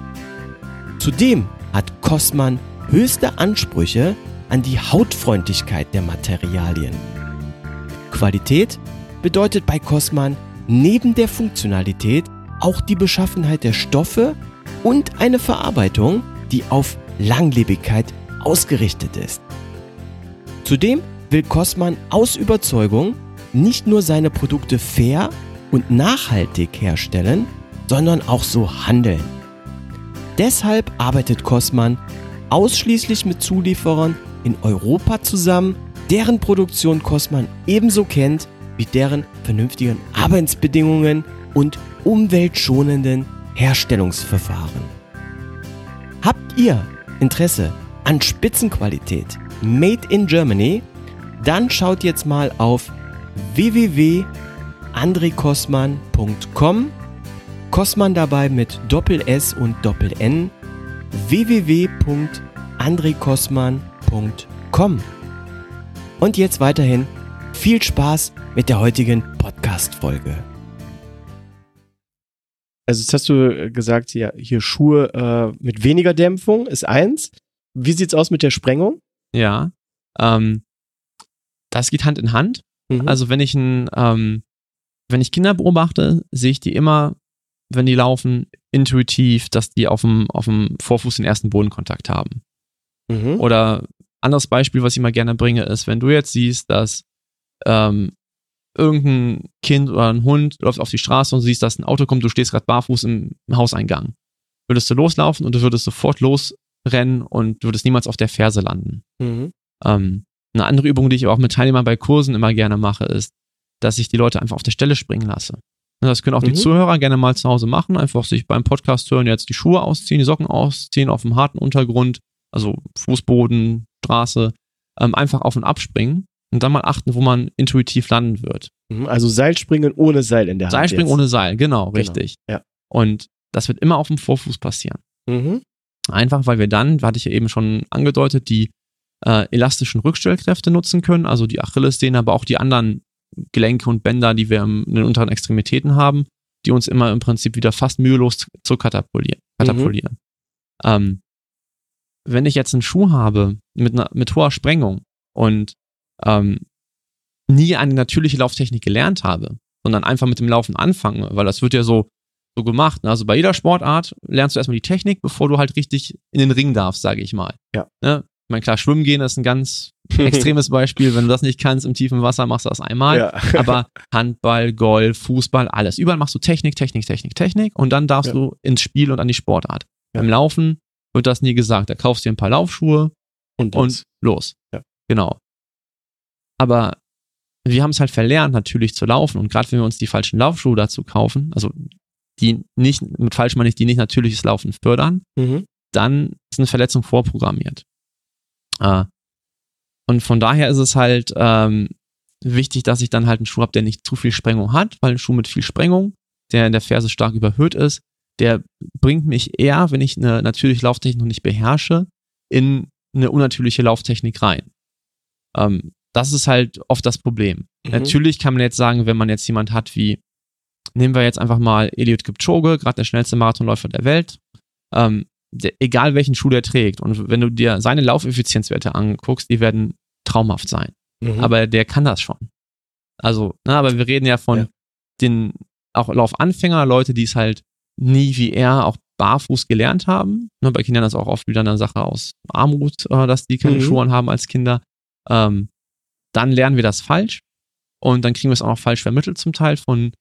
Zudem hat Cosman höchste Ansprüche an die Hautfreundlichkeit der Materialien. Qualität bedeutet bei Cosman neben der Funktionalität auch die Beschaffenheit der Stoffe und eine Verarbeitung, die auf Langlebigkeit ausgerichtet ist. Zudem will Cosman aus Überzeugung nicht nur seine Produkte fair und nachhaltig herstellen, sondern auch so handeln. Deshalb arbeitet Cosman ausschließlich mit Zulieferern in Europa zusammen, deren Produktion Cosman ebenso kennt wie deren vernünftigen Arbeitsbedingungen und umweltschonenden Herstellungsverfahren. Habt ihr Interesse an Spitzenqualität Made in Germany? Dann schaut jetzt mal auf www.andrekosman.com Kosman dabei mit Doppel S und Doppel N www.andrekosman.com Und jetzt weiterhin viel Spaß mit der heutigen Podcast-Folge. Also jetzt hast du gesagt, ja, hier Schuhe äh, mit weniger Dämpfung ist eins. Wie sieht's aus mit der Sprengung? Ja. Ähm, das geht Hand in Hand. Mhm. Also wenn ich ein, ähm, wenn ich Kinder beobachte, sehe ich die immer, wenn die laufen, intuitiv, dass die auf dem, auf dem Vorfuß den ersten Bodenkontakt haben. Mhm. Oder anderes Beispiel, was ich mal gerne bringe, ist, wenn du jetzt siehst, dass ähm, irgendein Kind oder ein Hund läuft auf die Straße und siehst, dass ein Auto kommt, du stehst gerade barfuß im Hauseingang. Würdest du loslaufen und du würdest sofort losrennen und du würdest niemals auf der Ferse landen. Mhm. Ähm, eine andere Übung, die ich auch mit Teilnehmern bei Kursen immer gerne mache, ist, dass ich die Leute einfach auf der Stelle springen lasse. Das können auch die Mhm. Zuhörer gerne mal zu Hause machen, einfach sich beim Podcast hören, jetzt die Schuhe ausziehen, die Socken ausziehen auf dem harten Untergrund, also Fußboden, Straße, ähm, einfach auf und abspringen und dann mal achten, wo man intuitiv landen wird. Mhm. Also Seilspringen ohne Seil in der Hand. Seilspringen jetzt. ohne Seil, genau, Genau, richtig. ja. Und das wird immer auf dem Vorfuß passieren. Mhm. Einfach weil wir dann, hatte ich ja eben schon angedeutet, die äh, elastischen Rückstellkräfte nutzen können, also die Achillessehne, aber auch die anderen Gelenke und Bänder, die wir im, in den unteren Extremitäten haben, die uns immer im Prinzip wieder fast mühelos zu katapultieren. katapultieren. Ähm, wenn ich jetzt einen Schuh habe mit, einer, mit hoher Sprengung und ähm, nie eine natürliche Lauftechnik gelernt habe, sondern einfach mit dem Laufen anfange, weil das wird ja so, so gemacht. Ne? Also bei jeder Sportart lernst du erstmal die Technik, bevor du halt richtig in den Ring darfst, sage ich mal. Ja. Ne? Ich meine, klar, schwimmen gehen ist ein ganz extremes Beispiel. Wenn du das nicht kannst im tiefen Wasser, machst du das einmal. Ja. Aber Handball, Golf, Fußball, alles. Überall machst du Technik, Technik, Technik, Technik und dann darfst Ja. du ins Spiel und an die Sportart. Ja. Beim Laufen wird das nie gesagt. Da kaufst du dir ein paar Laufschuhe Und, und los. Ja. Genau. Aber wir haben es halt verlernt, natürlich zu laufen. Und gerade wenn wir uns die falschen Laufschuhe dazu kaufen, also die nicht, mit falsch meine ich, die nicht natürliches Laufen fördern, mhm. dann ist eine Verletzung vorprogrammiert. Äh, und von daher ist es halt ähm, wichtig, dass ich dann halt einen Schuh habe, der nicht zu viel Sprengung hat, weil ein Schuh mit viel Sprengung, der in der Ferse stark überhöht ist, der bringt mich eher, wenn ich eine natürliche Lauftechnik noch nicht beherrsche, in eine unnatürliche Lauftechnik rein. Ähm, das ist halt oft das Problem. Mhm. Natürlich kann man jetzt sagen, wenn man jetzt jemand hat wie, nehmen wir jetzt einfach mal Eliud Kipchoge, gerade der schnellste Marathonläufer der Welt, ähm, der, egal welchen Schuh der trägt und wenn du dir seine Laufeffizienzwerte anguckst, die werden traumhaft sein. Mhm. Aber der kann das schon. Also, ne, aber wir reden ja von Ja. den auch Laufanfänger, Leute, die es halt nie wie er auch barfuß gelernt haben. Ne, bei Kindern ist auch oft wieder eine Sache aus Armut, äh, dass die keine Mhm. Schuhe haben als Kinder. Ähm, dann lernen wir das falsch und dann kriegen wir es auch noch falsch vermittelt zum Teil von,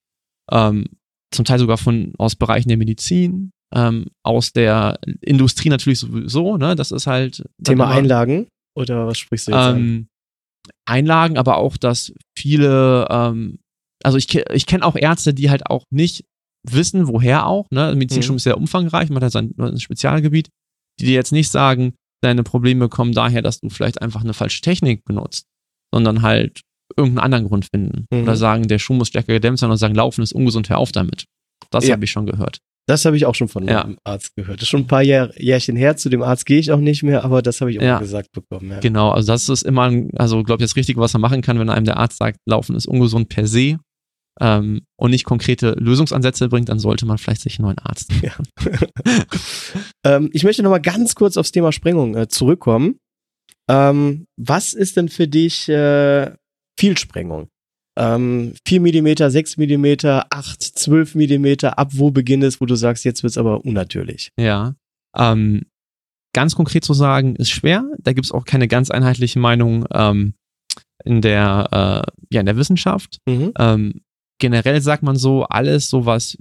ähm, zum Teil sogar von aus Bereichen der Medizin, ähm, aus der Industrie natürlich sowieso, ne? Das ist halt Thema immer- Einlagen oder was sprichst du jetzt an? ähm, Einlagen, aber auch, dass viele, ähm, also ich, ich kenne auch Ärzte, die halt auch nicht wissen, woher auch, ne? Medizinstudium Mhm. ist sehr umfangreich, man hat sein, sein Spezialgebiet, die dir jetzt nicht sagen, deine Probleme kommen daher, dass du vielleicht einfach eine falsche Technik benutzt, sondern halt irgendeinen anderen Grund finden. Mhm. Oder sagen, der Schuh muss stärker gedämmt sein und sagen, Laufen ist ungesund, hör auf damit. Das Ja. habe ich schon gehört. Das habe ich auch schon von Ja. einem Arzt gehört. Das ist schon ein paar Jahr, Jährchen her. Zu dem Arzt gehe ich auch nicht mehr, aber das habe ich auch Ja. gesagt bekommen. Ja. Genau, also das ist immer, ein, also glaube ich, das Richtige, was man machen kann, wenn einem der Arzt sagt, Laufen ist ungesund per se ähm, und nicht konkrete Lösungsansätze bringt, dann sollte man vielleicht sich einen neuen Arzt nehmen. Ähm, ich möchte noch mal ganz kurz aufs Thema Sprengung äh, zurückkommen. Ähm, was ist denn für dich äh, viel Sprengung? Ähm, 4 mm, 6 mm, 8, 12 mm, ab wo beginnt es, wo du sagst, jetzt wird's aber unnatürlich? Ja. Ähm, ganz konkret zu sagen, ist schwer. Da gibt es auch keine ganz einheitliche Meinung ähm, in der, äh, ja, in der Wissenschaft. Mhm. Ähm, generell sagt man so, alles, so was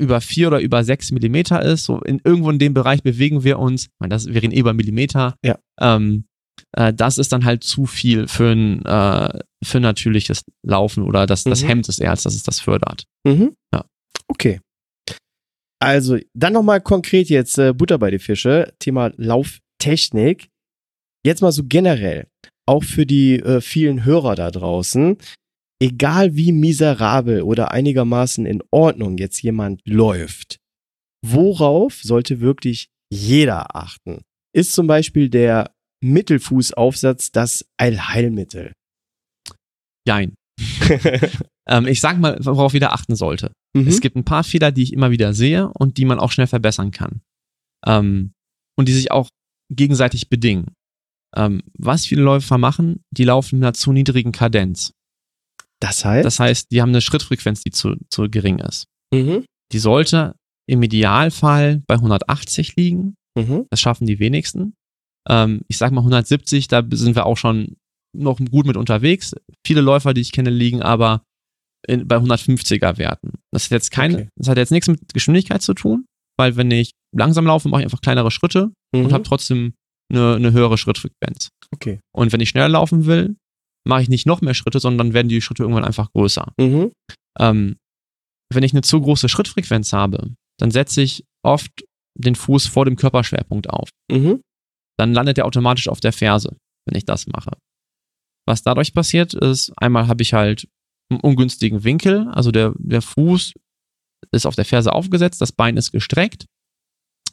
über vier oder über sechs Millimeter ist, so in irgendwo in dem Bereich bewegen wir uns. Meine, das, wir reden eh über Millimeter. Ja. Ähm, äh, das ist dann halt zu viel für ein, äh, für natürliches Laufen oder das, das Mhm. hemmt es eher, als dass es das fördert. Mhm. Ja. Okay. Also, dann nochmal konkret jetzt äh, Butter bei die Fische, Thema Lauftechnik. Jetzt mal so generell, auch für die äh, vielen Hörer da draußen, egal wie miserabel oder einigermaßen in Ordnung jetzt jemand läuft, worauf sollte wirklich jeder achten? Ist zum Beispiel der Mittelfußaufsatz das Allheilmittel? Jein. Ähm, ich sag mal, worauf jeder achten sollte. Mhm. Es gibt ein paar Fehler, die ich immer wieder sehe und die man auch schnell verbessern kann. Ähm, und die sich auch gegenseitig bedingen. Ähm, was viele Läufer machen, die laufen mit einer zu niedrigen Kadenz. Das heißt? Das heißt, die haben eine Schrittfrequenz, die zu, zu gering ist. mhm. Die sollte im Idealfall bei 180 liegen. Mhm. Das schaffen die wenigsten. Ähm, ich sag mal 170, da sind wir auch schon noch gut mit unterwegs. Viele Läufer, die ich kenne, liegen aber in, bei 150er Werten. Das, ist jetzt keine, Okay. das hat jetzt nichts mit Geschwindigkeit zu tun, weil wenn ich langsam laufe, mache ich einfach kleinere Schritte Mhm. und habe trotzdem eine, eine höhere Schrittfrequenz. Okay. Und wenn ich schneller laufen will, mache ich nicht noch mehr Schritte, sondern werden die Schritte irgendwann einfach größer. Mhm. Ähm, wenn ich eine zu große Schrittfrequenz habe, dann setze ich oft den Fuß vor dem Körperschwerpunkt auf. Mhm. Dann landet er automatisch auf der Ferse, wenn ich das mache. Was dadurch passiert ist, einmal habe ich halt einen ungünstigen Winkel, also der, der Fuß ist auf der Ferse aufgesetzt, das Bein ist gestreckt.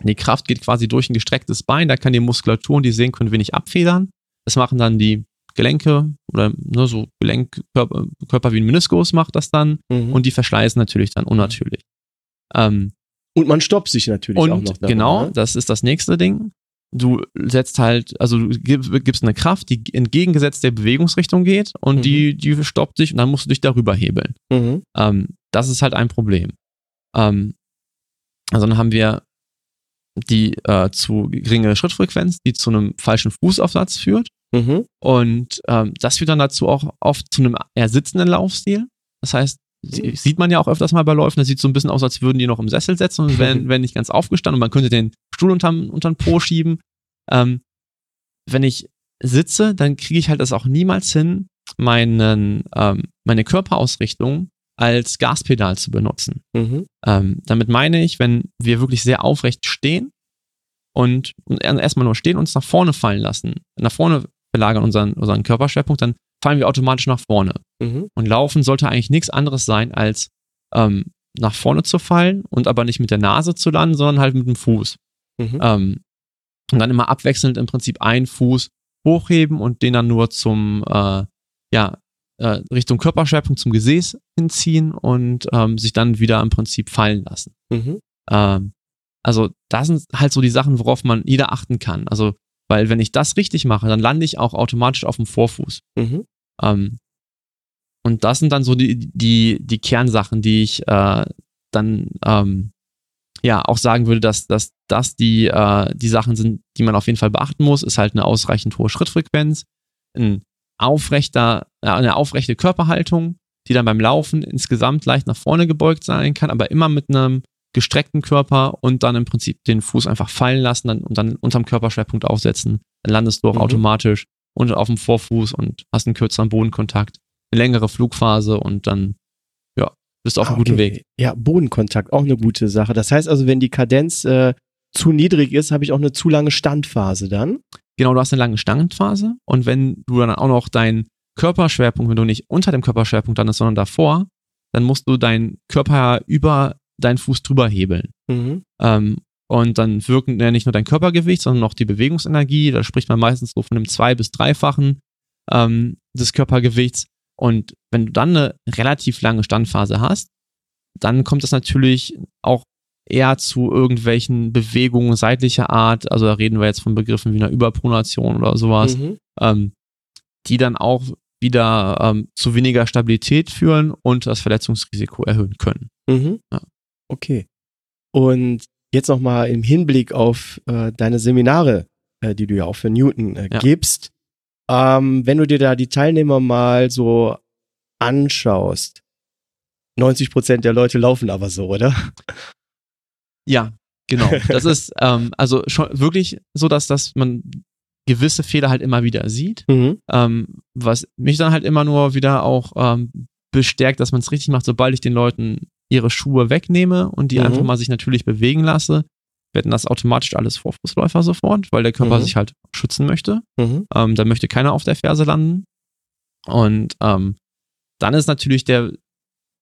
Die Kraft geht quasi durch ein gestrecktes Bein, da kann die Muskulatur und die Sehnen können wenig abfedern. Das machen dann die Gelenke oder ne, so Gelenkkörper Körper wie ein Meniskus macht das dann Mhm. und die verschleißen natürlich dann unnatürlich. Ähm, Und man stoppt sich natürlich auch und noch. dabei, genau, ne? das ist das nächste Ding. du setzt halt, also du gibst eine Kraft, die entgegengesetzt der Bewegungsrichtung geht und mhm. die, die stoppt sich und dann musst du dich darüber hebeln. Mhm. Ähm, das ist halt ein Problem. Ähm, also dann haben wir die äh, zu geringe Schrittfrequenz, die zu einem falschen Fußaufsatz führt. Mhm. Und ähm, das führt dann dazu auch oft zu einem eher sitzenden Laufstil. Das heißt, mhm. sieht man ja auch öfters mal bei Läufen, das sieht so ein bisschen aus, als würden die noch im Sessel setzen und wären, wären nicht ganz aufgestanden und man könnte den Stuhl unterm, unterm Po schieben. Ähm, wenn ich sitze, dann kriege ich halt das auch niemals hin, meinen, ähm, meine Körperausrichtung als Gaspedal zu benutzen. Mhm. Ähm, damit meine ich, wenn wir wirklich sehr aufrecht stehen und, und erstmal nur stehen und uns nach vorne fallen lassen, nach vorne verlagern unseren, unseren Körperschwerpunkt, dann fallen wir automatisch nach vorne. Mhm. Und laufen sollte eigentlich nichts anderes sein, als ähm, nach vorne zu fallen und aber nicht mit der Nase zu landen, sondern halt mit dem Fuß. Mhm. Ähm, und dann immer abwechselnd im Prinzip einen Fuß hochheben und den dann nur zum, äh, ja, äh, Richtung Körperschwerpunkt zum Gesäß hinziehen und ähm, sich dann wieder im Prinzip fallen lassen. Mhm. Ähm, also das sind halt so die Sachen, worauf man jeder achten kann. Also, weil wenn ich das richtig mache, dann lande ich auch automatisch auf dem Vorfuß. Mhm. Ähm, und das sind dann so die, die, die Kernsachen, die ich äh, dann ähm, ja auch sagen würde, dass, dass das die, äh, die Sachen sind, die man auf jeden Fall beachten muss, ist halt eine ausreichend hohe Schrittfrequenz, ein aufrechter, äh, eine aufrechte Körperhaltung, die dann beim Laufen insgesamt leicht nach vorne gebeugt sein kann, aber immer mit einem gestreckten Körper und dann im Prinzip den Fuß einfach fallen lassen dann, und dann unterm Körperschwerpunkt aufsetzen. Dann landest du auch mhm. automatisch und auf dem Vorfuß und hast einen kürzeren Bodenkontakt, eine längere Flugphase und dann ja, bist du auf einem okay. guten Weg. Ja, Bodenkontakt, auch eine gute Sache. Das heißt also, wenn die Kadenz äh, zu niedrig ist, habe ich auch eine zu lange Standphase dann. Genau, du hast eine lange Standphase und wenn du dann auch noch deinen Körperschwerpunkt, wenn du nicht unter dem Körperschwerpunkt landest, sondern davor, dann musst du deinen Körper über deinen Fuß drüber hebeln. Mhm. Ähm, und dann wirken ja nicht nur dein Körpergewicht, sondern auch die Bewegungsenergie. Da spricht man meistens so von einem zwei- bis dreifachen ähm, des Körpergewichts. Und wenn du dann eine relativ lange Standphase hast, dann kommt es natürlich auch eher zu irgendwelchen Bewegungen seitlicher Art, also da reden wir jetzt von Begriffen wie einer Überpronation oder sowas, mhm. ähm, die dann auch wieder ähm, zu weniger Stabilität führen und das Verletzungsrisiko erhöhen können. Mhm. Ja. Okay. Und jetzt nochmal im Hinblick auf äh, deine Seminare, äh, die du ja auch für Newton äh, ja. gibst. Ähm, wenn du dir da die Teilnehmer mal so anschaust, 90 Prozent der Leute laufen aber so, oder? Ja, genau. Das ist ähm, also schon wirklich so, dass, dass man gewisse Fehler halt immer wieder sieht. Mhm. Ähm, was mich dann halt immer nur wieder auch ähm, bestärkt, dass man es richtig macht, sobald ich den Leuten ihre Schuhe wegnehme und die mhm. einfach mal sich natürlich bewegen lasse, werden das automatisch alles Vorfußläufer sofort, weil der Körper mhm. sich halt schützen möchte. Mhm. Ähm, da möchte keiner auf der Ferse landen. Und ähm, dann ist natürlich der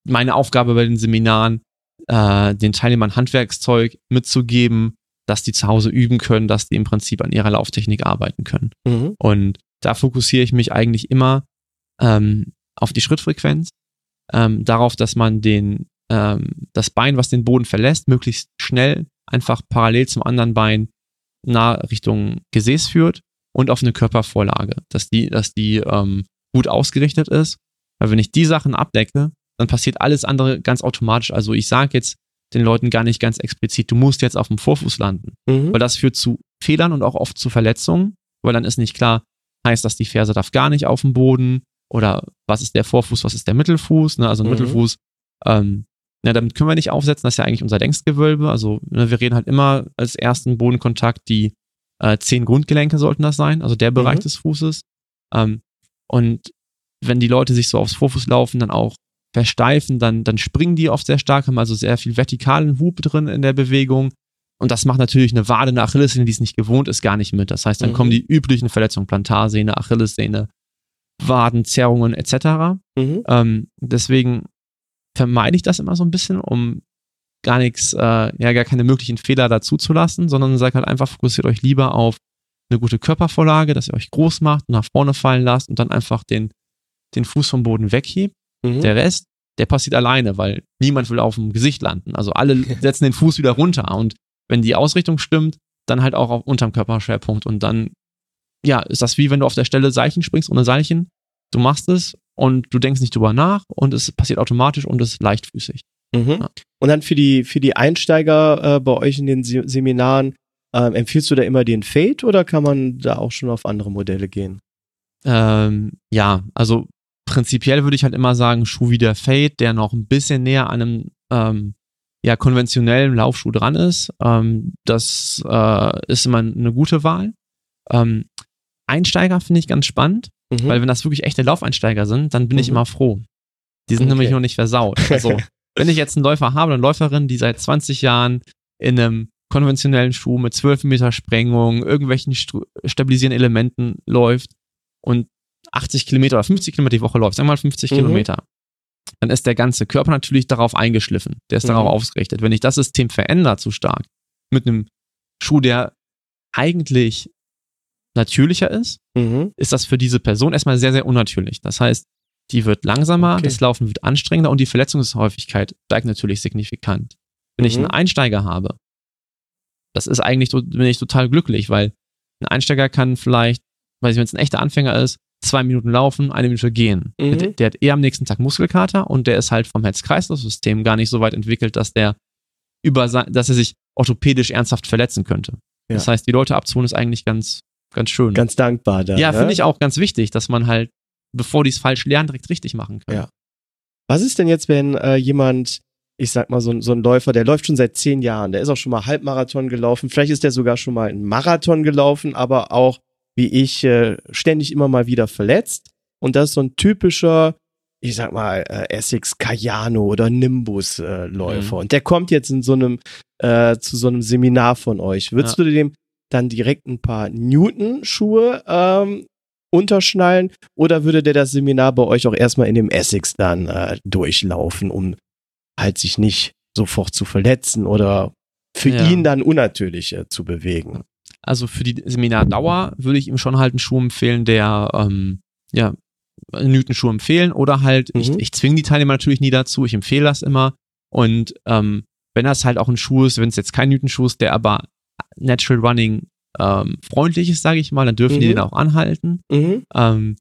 meine Aufgabe bei den Seminaren, äh, den Teilnehmern Handwerkszeug mitzugeben, dass die zu Hause üben können, dass die im Prinzip an ihrer Lauftechnik arbeiten können. Mhm. Und da fokussiere ich mich eigentlich immer ähm, auf die Schrittfrequenz, ähm, darauf, dass man den, ähm, das Bein, was den Boden verlässt, möglichst schnell einfach parallel zum anderen Bein nah Richtung Gesäß führt und auf eine Körpervorlage, dass die, dass die ähm, gut ausgerichtet ist. Weil wenn ich die Sachen abdecke, dann passiert alles andere ganz automatisch. Also ich sage jetzt den Leuten gar nicht ganz explizit, du musst jetzt auf dem Vorfuß landen, mhm. weil das führt zu Fehlern und auch oft zu Verletzungen, weil dann ist nicht klar, heißt das, die Ferse darf gar nicht auf dem Boden oder was ist der Vorfuß, was ist der Mittelfuß, ne? also ein mhm. Mittelfuß, ähm, ne, damit können wir nicht aufsetzen, das ist ja eigentlich unser Längsgewölbe, also ne, wir reden halt immer als ersten Bodenkontakt, die äh, zehn Grundgelenke sollten das sein, also der Bereich mhm. des Fußes ähm, und wenn die Leute sich so aufs Vorfuß laufen, dann auch versteifen, dann, dann springen die oft sehr stark, haben also sehr viel vertikalen Hub drin in der Bewegung. Und das macht natürlich eine Wade, eine Achillessehne, die es nicht gewohnt ist, gar nicht mit. Das heißt, dann mhm. kommen die üblichen Verletzungen, Plantarsehne, Achillessehne, Wadenzerrungen etc. Mhm. Ähm, deswegen vermeide ich das immer so ein bisschen, um gar nichts, äh, ja, gar keine möglichen Fehler dazu zu lassen, sondern sage halt einfach, fokussiert euch lieber auf eine gute Körpervorlage, dass ihr euch groß macht und nach vorne fallen lasst und dann einfach den, den Fuß vom Boden weghebt Mhm. Der Rest, der passiert alleine, weil niemand will auf dem Gesicht landen. Also alle setzen den Fuß wieder runter und wenn die Ausrichtung stimmt, dann halt auch auf unterm Körperschwerpunkt und dann, ja, ist das wie wenn du auf der Stelle Seilchen springst ohne Seilchen. Du machst es und du denkst nicht drüber nach und es passiert automatisch und es ist leichtfüßig. Mhm. Ja. Und dann für die, für die Einsteiger äh, bei euch in den Se Seminaren, ähm, empfiehlst du da immer den Fade oder kann man da auch schon auf andere Modelle gehen? Ähm, ja, also prinzipiell würde ich halt immer sagen, Schuh wie der Fade, der noch ein bisschen näher an einem ähm, ja, konventionellen Laufschuh dran ist. Ähm, das äh, ist immer eine gute Wahl. Ähm, Einsteiger finde ich ganz spannend, Mhm. weil wenn das wirklich echte Laufeinsteiger sind, dann bin ich Mhm. immer froh. Die sind Okay. nämlich noch nicht versaut. Also, wenn ich jetzt einen Läufer habe, eine Läuferin, die seit 20 Jahren in einem konventionellen Schuh mit 12 Meter Sprengung, irgendwelchen stru- stabilisierenden Elementen läuft und 80 Kilometer oder 50 Kilometer die Woche läuft, sagen wir mal 50 Mhm. Kilometer, dann ist der ganze Körper natürlich darauf eingeschliffen. Der ist Mhm. darauf ausgerichtet. Wenn ich das System verändere zu stark, mit einem Schuh, der eigentlich natürlicher ist, Mhm. ist das für diese Person erstmal sehr, sehr unnatürlich. Das heißt, die wird langsamer, Okay. das Laufen wird anstrengender und die Verletzungshäufigkeit steigt natürlich signifikant. Wenn ich Mhm. einen Einsteiger habe, das ist eigentlich, bin ich total glücklich, weil ein Einsteiger kann vielleicht, weiß ich, wenn es ein echter Anfänger ist, zwei Minuten laufen, eine Minute gehen. Mhm. Der, der hat eher am nächsten Tag Muskelkater und der ist halt vom Herz-Kreislauf-System gar nicht so weit entwickelt, dass der über, sein- dass er sich orthopädisch ernsthaft verletzen könnte. Ja. Das heißt, die Leute abzuholen ist eigentlich ganz, ganz schön. Ganz dankbar da. Ja, ne? finde ich auch ganz wichtig, dass man halt, bevor die es falsch lernen, direkt richtig machen kann. Ja. Was ist denn jetzt, wenn äh, jemand, ich sag mal, so, ein- so ein Läufer, der läuft schon seit zehn Jahren, der ist auch schon mal Halbmarathon gelaufen, vielleicht ist der sogar schon mal einen Marathon gelaufen, aber auch, wie ich, äh, ständig immer mal wieder verletzt. Und das ist so ein typischer, ich sag mal, äh, Essex Cayano oder Nimbus äh. Mhm. Und der kommt jetzt in so einem, äh, zu so einem Seminar von euch. Würdest Ja. du dem dann direkt ein paar Newton-Schuhe ähm, unterschnallen oder würde der das Seminar bei euch auch erstmal in dem Essex dann äh, durchlaufen, um halt sich nicht sofort zu verletzen oder für Ja. ihn dann unnatürlich äh, zu bewegen? Also für die Seminardauer würde ich ihm schon halt einen Schuh empfehlen, der, ähm, ja, Newton-Schuh empfehlen oder halt, ich, Mhm. ich zwinge die Teilnehmer natürlich nie dazu, ich empfehle das immer. Und ähm, wenn das halt auch ein Schuh ist, wenn es jetzt kein Newton-Schuh ist, der aber Natural Running ähm, freundlich ist, sage ich mal, dann dürfen die Mhm. den auch anhalten. Mhm. Ähm,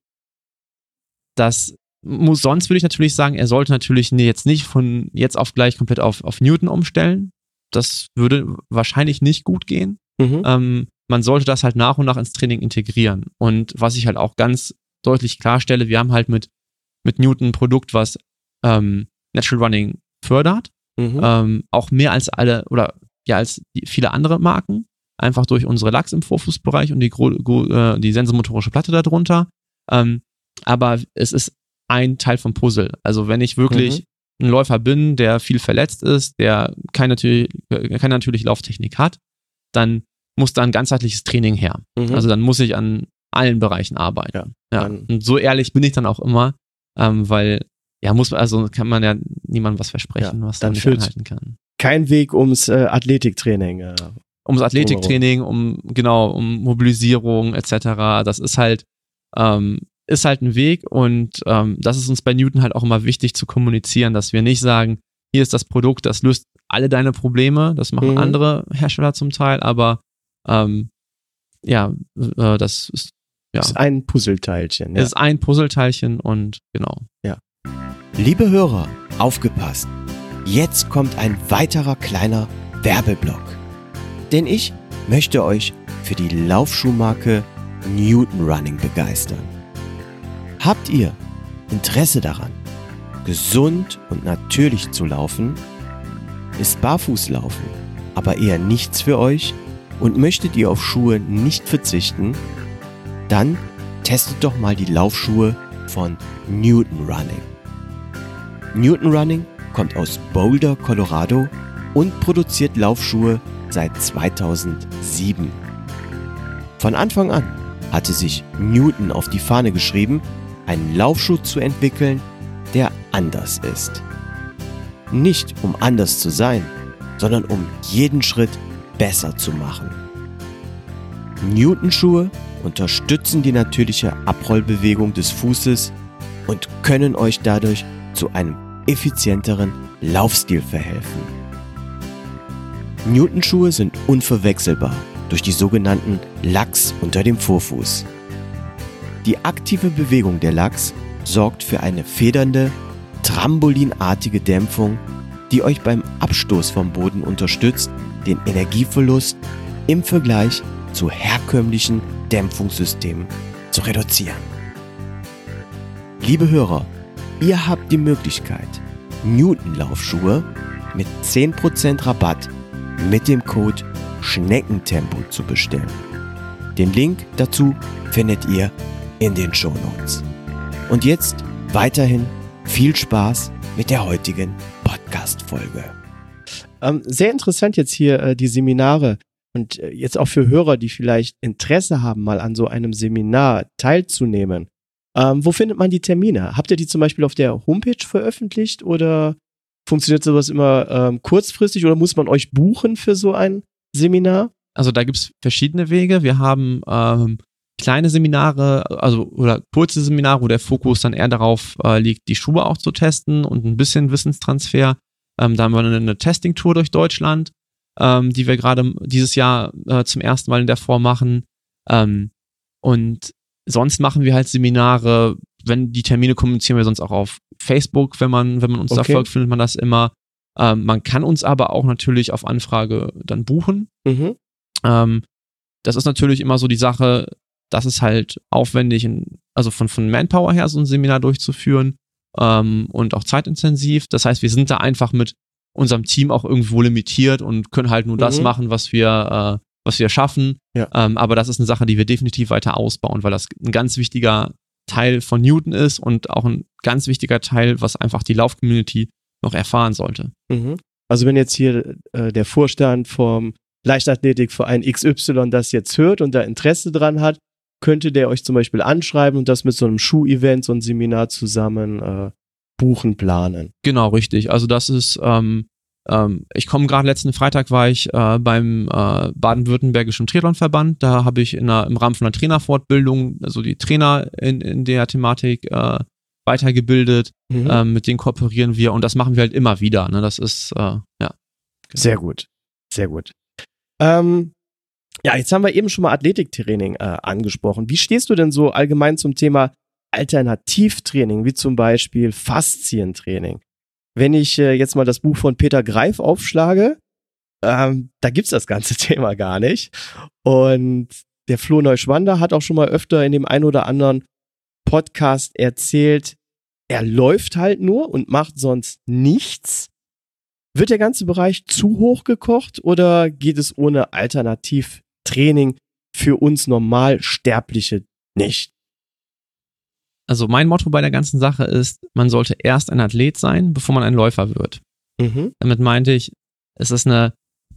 das muss, sonst würde ich natürlich sagen, er sollte natürlich ne- jetzt nicht von jetzt auf gleich komplett auf, auf Newton umstellen. Das würde wahrscheinlich nicht gut gehen. Mhm. Ähm, man sollte das halt nach und nach ins Training integrieren. Und was ich halt auch ganz deutlich klarstelle, wir haben halt mit, mit Newton ein Produkt, was ähm, Natural Running fördert, Mhm. ähm, auch mehr als alle oder ja als die, viele andere Marken, einfach durch unsere Lachs im Vorfußbereich und die, äh, die sensomotorische Platte darunter. Ähm, aber es ist ein Teil vom Puzzle. Also wenn ich wirklich ein Läufer bin, der viel verletzt ist, der keine, natürlich, keine natürliche Lauftechnik hat, dann muss da ein ganzheitliches Training her. Mhm. Also dann muss ich an allen Bereichen arbeiten. Ja. dann- Und so ehrlich bin ich dann auch immer, ähm, weil ja muss man, also kann man ja niemandem was versprechen, Ja, was dann nicht einhalten kann. Kein Weg ums äh, Athletiktraining. Äh. Ums Athletiktraining, um genau, um Mobilisierung etc. Das ist halt, ähm, ist halt ein Weg und ähm, das ist uns bei Newton halt auch immer wichtig zu kommunizieren, dass wir nicht sagen, hier ist das Produkt, das löst alle deine Probleme, das machen Mhm. andere Hersteller zum Teil, aber ähm, ja, äh, das ist, ja, Ist ein Puzzleteilchen. Ja. es ist ein Puzzleteilchen und genau. Liebe Hörer, aufgepasst. Jetzt kommt ein weiterer kleiner Werbeblock. Denn ich möchte euch für die Laufschuhmarke Newton Running begeistern. Habt ihr Interesse daran, gesund und natürlich zu laufen? Ist Barfußlaufen aber eher nichts für euch und möchtet ihr auf Schuhe nicht verzichten? Dann testet doch mal die Laufschuhe von Newton Running. Newton Running kommt aus Boulder, Colorado und produziert Laufschuhe seit 2007. Von Anfang an hatte sich Newton auf die Fahne geschrieben, einen Laufschuh zu entwickeln, der anders ist. Nicht um anders zu sein, sondern um jeden Schritt besser zu machen. Newton-Schuhe unterstützen die natürliche Abrollbewegung des Fußes und können euch dadurch zu einem effizienteren Laufstil verhelfen. Newton-Schuhe sind unverwechselbar durch die sogenannten Lachs unter dem Vorfuß. Die aktive Bewegung der Lachs sorgt für eine federnde, trambolinartige Dämpfung, die euch beim Abstoß vom Boden unterstützt, den Energieverlust im Vergleich zu herkömmlichen Dämpfungssystemen zu reduzieren. Liebe Hörer, ihr habt die Möglichkeit, Newton-Laufschuhe mit 10% Rabatt mit dem Code Schneckentempo zu bestellen. Den Link dazu findet ihr in den Show Notes. Und jetzt weiterhin viel Spaß mit der heutigen Podcast-Folge. Ähm, sehr interessant jetzt hier äh, die Seminare und äh, jetzt auch für Hörer, die vielleicht Interesse haben, mal an so einem Seminar teilzunehmen. Ähm, wo findet man die Termine? Habt ihr die zum Beispiel auf der Homepage veröffentlicht oder funktioniert sowas immer ähm, kurzfristig oder muss man euch buchen für so ein Seminar? Also da gibt's verschiedene Wege. Wir haben ähm, kleine Seminare, also oder kurze Seminare, wo der Fokus dann eher darauf äh, liegt, die Schuhe auch zu testen und ein bisschen Wissenstransfer. Ähm, da haben wir eine, eine Testing-Tour durch Deutschland, ähm, die wir gerade dieses Jahr äh, zum ersten Mal in der Form machen. Ähm, und sonst machen wir halt Seminare, wenn die Termine kommunizieren wir sonst auch auf Facebook, wenn man, wenn man uns Okay. da folgt, findet man das immer. Ähm, man kann uns aber auch natürlich auf Anfrage dann buchen. Mhm. Ähm, das ist natürlich immer so die Sache, das ist halt aufwendig, in, also von, von Manpower her so ein Seminar durchzuführen ähm, und auch zeitintensiv. Das heißt, wir sind da einfach mit unserem Team auch irgendwo limitiert und können halt nur das Mhm. machen, was wir, äh, was wir schaffen. Ja. Ähm, aber das ist eine Sache, die wir definitiv weiter ausbauen, weil das ein ganz wichtiger Teil von Newton ist und auch ein ganz wichtiger Teil, was einfach die Lauf-Community noch erfahren sollte. Mhm. Also wenn jetzt hier äh, der Vorstand vom Leichtathletikverein XY das jetzt hört und da Interesse dran hat, könnte der euch zum Beispiel anschreiben und das mit so einem Schuh-Event, so ein Seminar zusammen äh, buchen, planen. Genau, richtig. Also das ist, ähm, ähm, ich komme gerade letzten Freitag war ich äh, beim äh, baden-württembergischen Triathlonverband. Da habe ich in einer, im Rahmen von einer Trainerfortbildung, also die Trainer in, in der Thematik äh, weitergebildet. Mhm. Ähm, mit denen kooperieren wir und das machen wir halt immer wieder. Ne? Das ist, äh, ja. Sehr gut. Sehr gut. Ähm, ja, jetzt haben wir eben schon mal Athletiktraining äh, angesprochen. Wie stehst du denn so allgemein zum Thema Alternativtraining, wie zum Beispiel Faszientraining? Wenn ich äh, jetzt mal das Buch von Peter Greif aufschlage, ähm, da gibt's das ganze Thema gar nicht. Und der Flo Neuschwander hat auch schon mal öfter in dem ein oder anderen Podcast erzählt, er läuft halt nur und macht sonst nichts. Wird der ganze Bereich zu hoch gekocht oder geht es ohne Alternativtraining für uns Normalsterbliche nicht? Also mein Motto bei der ganzen Sache ist, man sollte erst ein Athlet sein, bevor man ein Läufer wird. Mhm. Damit meinte ich, es ist eine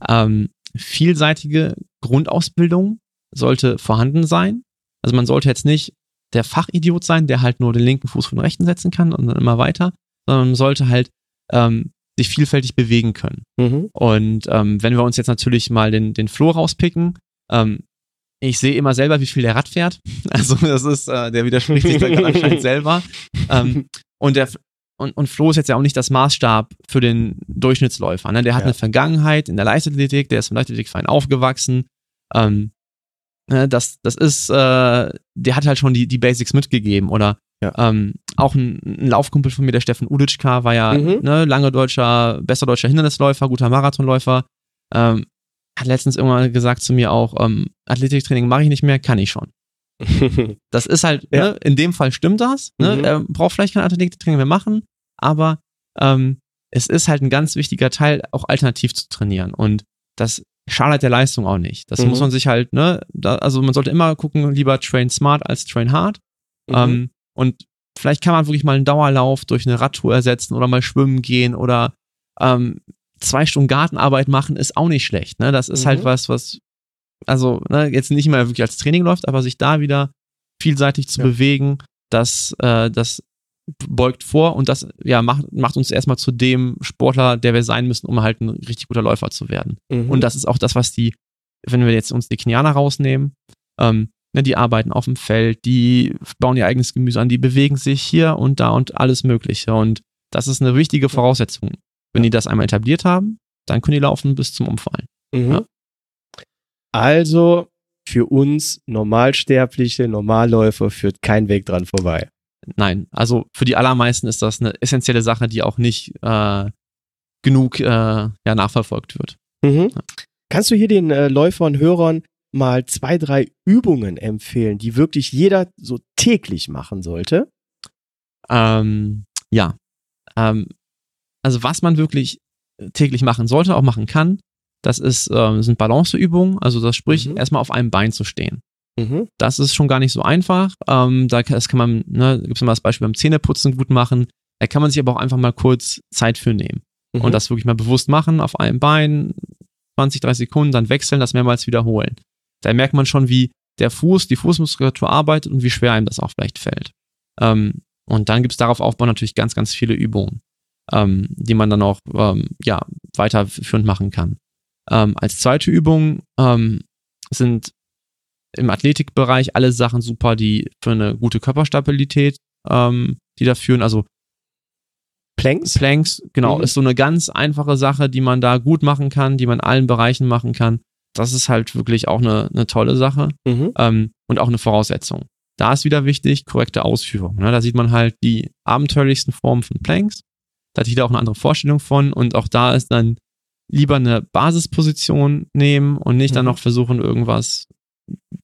ähm, vielseitige Grundausbildung, sollte vorhanden sein. Also man sollte jetzt nicht der Fachidiot sein, der halt nur den linken Fuß von rechten setzen kann und dann immer weiter, sondern man sollte halt ähm, sich vielfältig bewegen können. Mhm. Und ähm, wenn wir uns jetzt natürlich mal den, den Flo rauspicken, ähm, ich sehe immer selber, wie viel der Rad fährt. Also das ist, äh, der widerspricht sich da gerade anscheinend selber. Ähm, und der und, und Flo ist jetzt ja auch nicht das Maßstab für den Durchschnittsläufer. Ne? Der hat Ja. eine Vergangenheit in der Leichtathletik, der ist im Leichtathletikverein aufgewachsen. Ähm, ne, das, das ist, äh, der hat halt schon die, die Basics mitgegeben. Oder Ja. ähm, auch ein, ein Laufkumpel von mir, der Steffen Uditschka, war ja Mhm. ne, lange deutscher, besser deutscher Hindernisläufer, guter Marathonläufer. Ähm, hat letztens irgendwann gesagt zu mir auch, ähm, Athletiktraining mache ich nicht mehr, kann ich schon. Das ist halt, Ja. ne, in dem Fall stimmt das. Ne? Mhm. Er braucht vielleicht kein Athletiktraining mehr machen, aber ähm, es ist halt ein ganz wichtiger Teil, auch alternativ zu trainieren. Und das schadet der Leistung auch nicht. Das Mhm. muss man sich halt, ne, da, also man sollte immer gucken, lieber train smart als train hard. Mhm. Ähm, und vielleicht kann man wirklich mal einen Dauerlauf durch eine Radtour ersetzen oder mal schwimmen gehen oder ähm, zwei Stunden Gartenarbeit machen, ist auch nicht schlecht. Ne? Das ist Mhm. halt was, was, also ne, jetzt nicht mehr wirklich als Training läuft, aber sich da wieder vielseitig zu Ja. bewegen, das, äh, das beugt vor und das ja, macht, macht uns erstmal zu dem Sportler, der wir sein müssen, um halt ein richtig guter Läufer zu werden. Mhm. Und das ist auch das, was die, wenn wir jetzt uns die Kenianer rausnehmen, ähm, ne, die arbeiten auf dem Feld, die bauen ihr eigenes Gemüse an, die bewegen sich hier und da und alles Mögliche. Und das ist eine wichtige Voraussetzung. Wenn die das einmal etabliert haben, dann können die laufen bis zum Umfallen. Mhm. Ja. Also für uns Normalsterbliche, Normalläufer führt kein Weg dran vorbei. Nein, also für die allermeisten ist das eine essentielle Sache, die auch nicht äh, genug äh, ja, nachverfolgt wird. Mhm. Kannst du hier den äh, Läufern, Hörern mal zwei, drei Übungen empfehlen, die wirklich jeder so täglich machen sollte? Ähm, ja. Ähm, also was man wirklich täglich machen sollte, auch machen kann, das ist, ähm, sind Balanceübungen, also das sprich, Mhm. erstmal auf einem Bein zu stehen. Mhm. Das ist schon gar nicht so einfach. Ähm, da kann, das kann man, ne, gibt es mal das Beispiel beim Zähneputzen gut machen. Da kann man sich aber auch einfach mal kurz Zeit für nehmen Mhm. und das wirklich mal bewusst machen, auf einem Bein, 20, 30 Sekunden, dann wechseln, das mehrmals wiederholen. Da merkt man schon, wie der Fuß, die Fußmuskulatur arbeitet und wie schwer einem das auch vielleicht fällt. Ähm, und dann gibt es darauf aufbauend natürlich ganz, ganz viele Übungen, ähm, die man dann auch ähm, ja, weiterführend machen kann. Ähm, als zweite Übung ähm, sind im Athletikbereich alle Sachen super, die für eine gute Körperstabilität, ähm, die da führen. Also Planks? Planks, genau, Mhm. ist so eine ganz einfache Sache, die man da gut machen kann, die man in allen Bereichen machen kann. Das ist halt wirklich auch eine, eine tolle Sache Mhm. ähm, und auch eine Voraussetzung. Da ist wieder wichtig, korrekte Ausführung. Ne? Da sieht man halt die abenteuerlichsten Formen von Planks. Da hat jeder auch eine andere Vorstellung von und auch da ist dann lieber eine Basisposition nehmen und nicht dann Mhm. noch versuchen, irgendwas,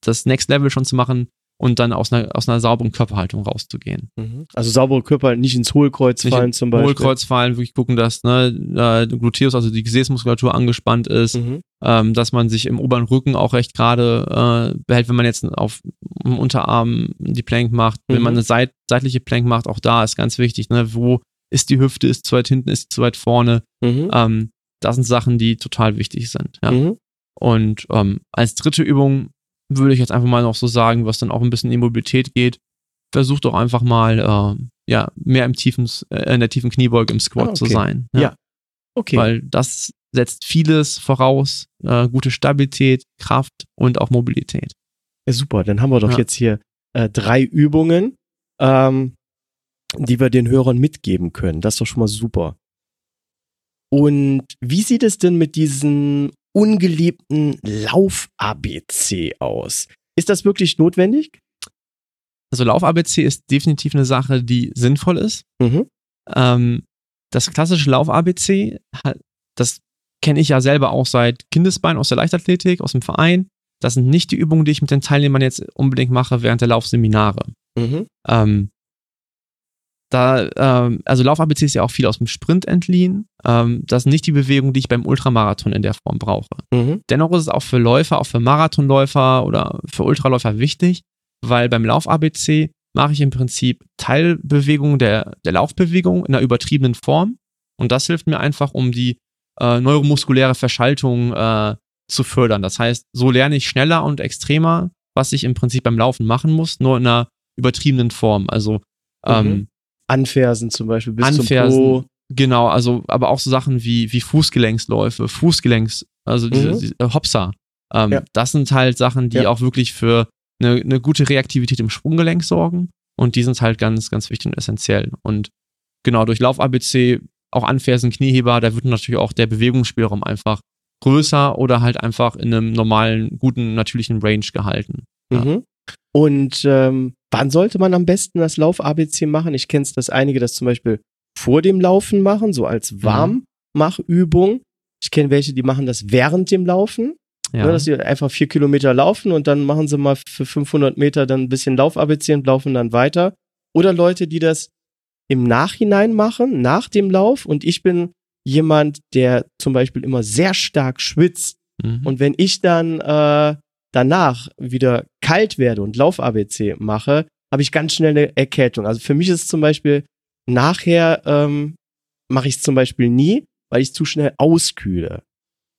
das Next Level schon zu machen und dann aus einer, aus einer sauberen Körperhaltung rauszugehen. Mhm. Also saubere Körper nicht ins Hohlkreuz Nicht fallen zum Beispiel. Hohlkreuz fallen, wirklich gucken, dass ne, Gluteus, also die Gesäßmuskulatur angespannt ist, Mhm. ähm, dass man sich im oberen Rücken auch recht gerade äh, behält, wenn man jetzt auf dem Unterarm die Plank macht, wenn Mhm. man eine seit, seitliche Plank macht, auch da ist ganz wichtig, ne, wo ist die Hüfte, ist zu weit hinten, ist zu weit vorne. Mhm. Ähm, das sind Sachen, die total wichtig sind. Ja. Mhm. Und ähm, als dritte Übung würde ich jetzt einfach mal noch so sagen, was dann auch ein bisschen in die Mobilität geht, versucht doch einfach mal ähm, ja, mehr im tiefen, äh, in der tiefen Kniebeuge im Squat Ah, zu okay. sein. Ja. Okay. Weil das setzt vieles voraus, äh, gute Stabilität, Kraft und auch Mobilität. Ja, super, dann haben wir doch Ja. jetzt hier äh, drei Übungen, ähm, die wir den Hörern mitgeben können. Das ist doch schon mal super. Und wie sieht es denn mit diesem ungeliebten Lauf-ABC aus? Ist das wirklich notwendig? Also Lauf-ABC ist definitiv eine Sache, die sinnvoll ist. Mhm. Ähm, das klassische Lauf-ABC, das kenne ich ja selber auch seit Kindesbein aus der Leichtathletik, aus dem Verein. Das sind nicht die Übungen, die ich mit den Teilnehmern jetzt unbedingt mache während der Laufseminare. Mhm. Ähm, da, ähm, also Lauf-ABC ist ja auch viel aus dem Sprint entliehen. Ähm, das sind nicht die Bewegungen, die ich beim Ultramarathon in der Form brauche. Mhm. Dennoch ist es auch für Läufer, auch für Marathonläufer oder für Ultraläufer wichtig, weil beim Lauf-ABC mache ich im Prinzip Teilbewegungen der, der Laufbewegung in einer übertriebenen Form. Und das hilft mir einfach, um die äh, neuromuskuläre Verschaltung äh, zu fördern. Das heißt, so lerne ich schneller und extremer, was ich im Prinzip beim Laufen machen muss, nur in einer übertriebenen Form. Also ähm, Anfersen zum Beispiel bis Anfersen, zum Po. Genau, also aber auch so Sachen wie, wie Fußgelenksläufe, Fußgelenks, also diese, Mhm. diese äh, Hopser. Ähm, Ja. Das sind halt Sachen, die Ja. auch wirklich für eine, eine gute Reaktivität im Sprunggelenk sorgen. Und die sind halt ganz, ganz wichtig und essentiell. Und genau, durch Lauf-ABC, auch Anfersen, Knieheber, da wird natürlich auch der Bewegungsspielraum einfach größer oder halt einfach in einem normalen, guten, natürlichen Range gehalten. Ja. Mhm. Und ähm, wann sollte man am besten das Lauf-ABC machen? Ich kenne es, dass einige das zum Beispiel vor dem Laufen machen, so als Mhm. Warmmachübung. Ich kenne welche, die machen das während dem Laufen, Ja. ne, dass sie einfach vier Kilometer laufen und dann machen sie mal für 500 Meter dann ein bisschen Lauf-ABC und laufen dann weiter. Oder Leute, die das im Nachhinein machen, nach dem Lauf. Und ich bin jemand, der zum Beispiel immer sehr stark schwitzt Mhm. und wenn ich dann äh, danach wieder kalt werde und Lauf-ABC mache, habe ich ganz schnell eine Erkältung. Also für mich ist es zum Beispiel nachher ähm, mache ich es zum Beispiel nie, weil ich zu schnell auskühle.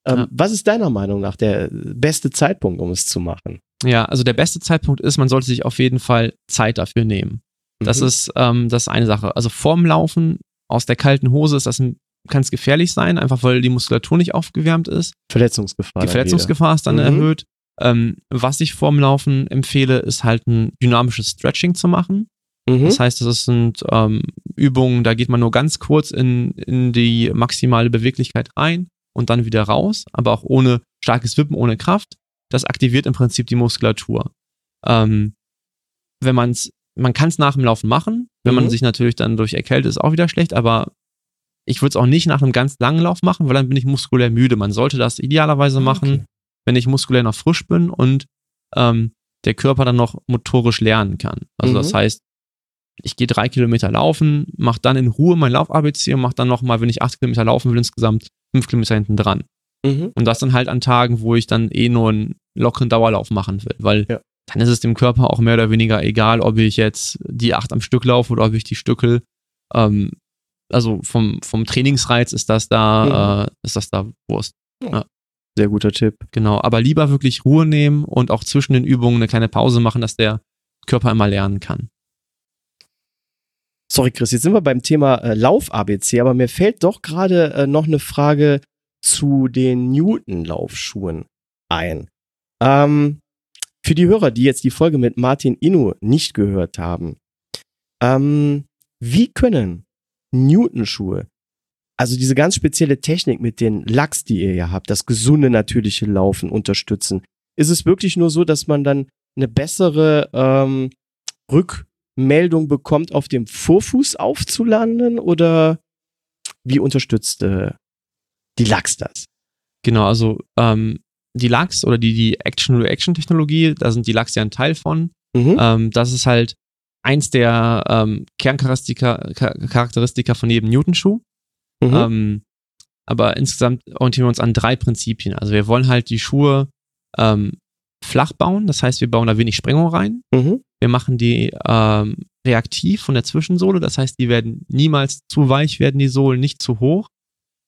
Ähm, Ja. Was ist deiner Meinung nach der beste Zeitpunkt, um es zu machen? Ja, also der beste Zeitpunkt ist, man sollte sich auf jeden Fall Zeit dafür nehmen. Das Mhm. ist ähm, das ist eine Sache. Also vorm Laufen aus der kalten Hose ist das kann es gefährlich sein, einfach weil die Muskulatur nicht aufgewärmt ist. Verletzungsgefahr. Die Verletzungsgefahr ist dann Mhm. erhöht. Ähm, was ich vorm Laufen empfehle, ist halt ein dynamisches Stretching zu machen. Mhm. Das heißt, das sind ähm, Übungen, da geht man nur ganz kurz in, in die maximale Beweglichkeit rein und dann wieder raus, aber auch ohne starkes Wippen, ohne Kraft. das aktiviert im Prinzip die Muskulatur. Ähm, wenn man's, man kann es nach dem Laufen machen, wenn Mhm. man sich natürlich dann durch erkältet, ist auch wieder schlecht, aber ich würde es auch nicht nach einem ganz langen Lauf machen, weil dann bin ich muskulär müde. Man sollte das idealerweise machen, Okay. Wenn ich muskulär noch frisch bin und ähm, der Körper dann noch motorisch lernen kann. Also Mhm. das heißt, ich gehe drei Kilometer laufen, mache dann in Ruhe mein Lauf-ABC und mache dann nochmal, wenn ich acht Kilometer laufen will, insgesamt fünf Kilometer hinten dran. Mhm. Und das dann halt an Tagen, wo ich dann eh nur einen lockeren Dauerlauf machen will, weil Ja. dann ist es dem Körper auch mehr oder weniger egal, ob ich jetzt die acht am Stück laufe oder ob ich die Stückel. Ähm, also vom, vom Trainingsreiz ist das da, äh, ist das da Wurst. Sehr guter Tipp. Genau. Aber lieber wirklich Ruhe nehmen und auch zwischen den Übungen eine kleine Pause machen, dass der Körper immer lernen kann. Sorry, Chris, jetzt sind wir beim Thema äh, Lauf-ABC, aber mir fällt doch gerade äh, noch eine Frage zu den Newton-Laufschuhen ein. Ähm, für die Hörer, die jetzt die Folge mit Martin Inu nicht gehört haben, ähm, wie können Newton-Schuhe, also diese ganz spezielle Technik mit den Lachs, die ihr ja habt, das gesunde, natürliche Laufen unterstützen? Ist es wirklich nur so, dass man dann eine bessere ähm, Rückmeldung bekommt, auf dem Vorfuß aufzulanden oder wie unterstützt äh, die Lachs das? Genau, also ähm, die Lachs oder die, die Action-Reaction-Technologie, da sind die Lachs ja ein Teil von. Mhm. Ähm, das ist halt eins der ähm, Kerncharakteristika Cha- Charakteristika von jedem Newton-Schuh. Mhm. Ähm, aber insgesamt orientieren wir uns an drei Prinzipien. Also wir wollen halt die Schuhe ähm, flach bauen, das heißt, wir bauen da wenig Sprengung rein. Mhm. Wir machen die ähm, reaktiv von der Zwischensohle, das heißt, die werden niemals zu weich werden, die Sohlen nicht zu hoch.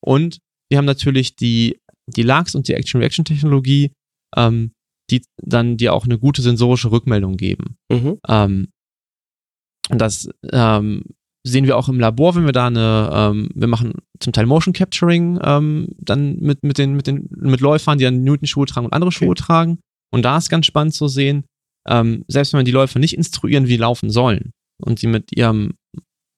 Und wir haben natürlich die, die Lachs und die Action-Reaction-Technologie, ähm, die dann dir auch eine gute sensorische Rückmeldung geben. Mhm. Ähm, und das ähm, sehen wir auch im Labor, wenn wir da eine, ähm, wir machen zum Teil Motion Capturing ähm, dann mit, mit, den, mit, den, mit Läufern, die dann Newton-Schuhe tragen und andere Schuhe tragen. Und da ist ganz spannend zu sehen, ähm, selbst wenn wir die Läufer nicht instruieren, wie laufen sollen und die mit ihrem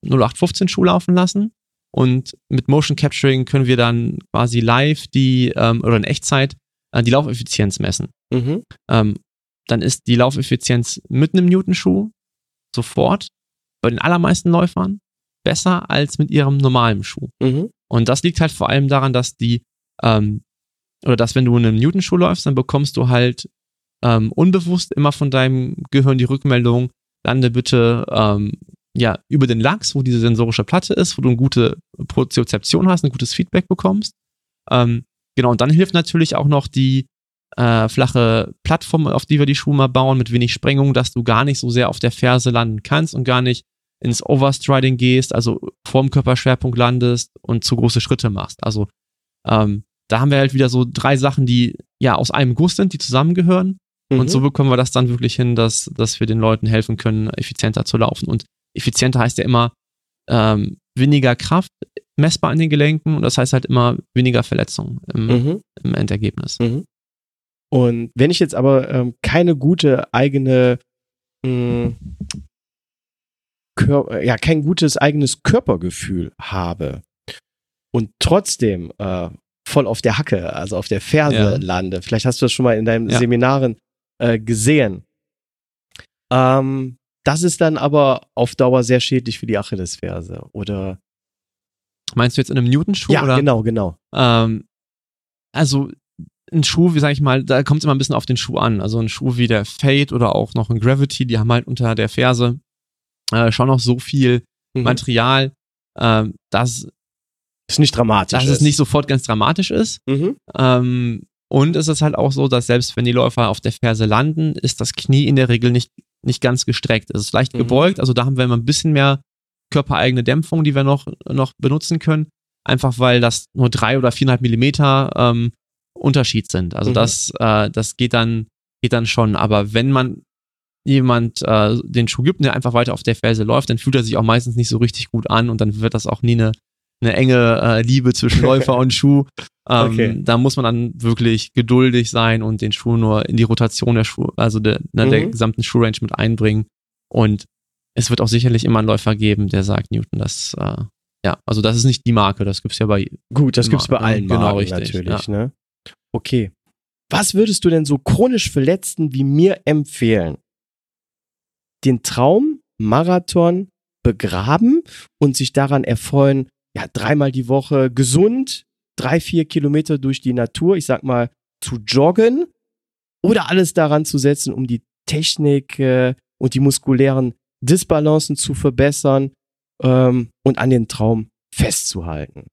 0815 Schuh laufen lassen und mit Motion Capturing können wir dann quasi live die ähm, oder in Echtzeit äh, die Laufeffizienz messen Mhm. ähm, dann ist die Laufeffizienz mit einem Newton-Schuh sofort bei den allermeisten Läufern besser als mit ihrem normalen Schuh. Mhm. Und das liegt halt vor allem daran, dass die, ähm, oder dass wenn du in einem Newton-Schuh läufst, dann bekommst du halt ähm, unbewusst immer von deinem Gehirn die Rückmeldung, lande bitte ähm, ja, über den Lachs, wo diese sensorische Platte ist, wo du eine gute Proziozeption hast, ein gutes Feedback bekommst. Ähm, genau, und dann hilft natürlich auch noch die äh, flache Plattform, auf die wir die Schuhe mal bauen, mit wenig Sprengung, dass du gar nicht so sehr auf der Ferse landen kannst und gar nicht ins Overstriding gehst, also vorm Körperschwerpunkt landest und zu große Schritte machst. Also ähm, da haben wir halt wieder so drei Sachen, die ja aus einem Guss sind, die zusammengehören. Mhm. Und so bekommen wir das dann wirklich hin, dass, dass wir den Leuten helfen können, effizienter zu laufen. Und effizienter heißt ja immer ähm, weniger Kraft messbar in den Gelenken und das heißt halt immer weniger Verletzungen im, Mhm. im Endergebnis. Mhm. Und wenn ich jetzt aber ähm, keine gute eigene, mh, Kör ja, kein gutes eigenes Körpergefühl habe und trotzdem äh, voll auf der Hacke, also auf der Ferse Ja. lande, vielleicht hast du das schon mal in deinen Ja. Seminaren äh, gesehen. Ähm, das ist dann aber auf Dauer sehr schädlich für die Achillesferse, oder? Meinst du jetzt in einem Newton-Schuh? ja, oder? genau, genau. Ähm, also ein Schuh, wie sag ich mal, da kommt es immer ein bisschen auf den Schuh an. Also ein Schuh wie der Fade oder auch noch ein Gravity, die haben halt unter der Ferse äh, schon noch so viel Mhm. Material, ähm, dass, Ist nicht dramatisch. dass es nicht sofort ganz dramatisch ist. Mhm. Ähm, und es ist halt auch so, dass selbst wenn die Läufer auf der Ferse landen, ist das Knie in der Regel nicht, nicht ganz gestreckt. Es ist leicht Mhm. gebeugt, also da haben wir immer ein bisschen mehr körpereigene Dämpfung, die wir noch, noch benutzen können. Einfach weil das nur drei oder viereinhalb Millimeter ähm, Unterschied sind. Also Mhm. das, äh, das geht dann, geht dann schon. Aber wenn man jemand äh, den Schuh gibt und der einfach weiter auf der Ferse läuft, dann fühlt er sich auch meistens nicht so richtig gut an und dann wird das auch nie eine, eine enge äh, Liebe zwischen Läufer und Schuh. Ähm, Okay. Da muss man dann wirklich geduldig sein und den Schuh nur in die Rotation der Schuh, also der, ne, der Mhm. gesamten Schuhrange mit einbringen. Und es wird auch sicherlich immer einen Läufer geben, der sagt, Newton, das, äh, ja, also das ist nicht die Marke, das gibt's ja bei, Gut, das Immer, gibt's bei allen Genau, Marken richtig, natürlich, ne? Okay. Was würdest du denn so chronisch Verletzten wie mir empfehlen? Den Traum Marathon begraben und sich daran erfreuen, ja, dreimal die Woche gesund, drei, vier Kilometer durch die Natur, ich sag mal, zu joggen oder alles daran zu setzen, um die Technik äh, und die muskulären Disbalancen zu verbessern ähm, und an den Traum festzuhalten.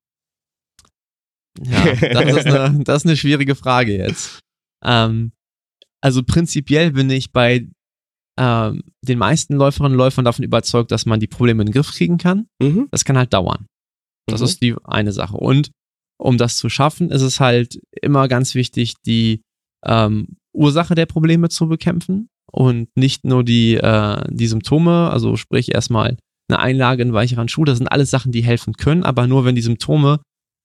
Ja, das ist eine, das ist eine schwierige Frage jetzt. Ähm, also prinzipiell bin ich bei ähm, den meisten Läuferinnen und Läufern davon überzeugt, dass man die Probleme in den Griff kriegen kann. Mhm. Das kann halt dauern. Das Mhm. ist die eine Sache. Und um das zu schaffen, ist es halt immer ganz wichtig, die ähm, Ursache der Probleme zu bekämpfen und nicht nur die, äh, die Symptome, also sprich erstmal eine Einlage in weicheren Schuh, das sind alles Sachen, die helfen können, aber nur wenn die Symptome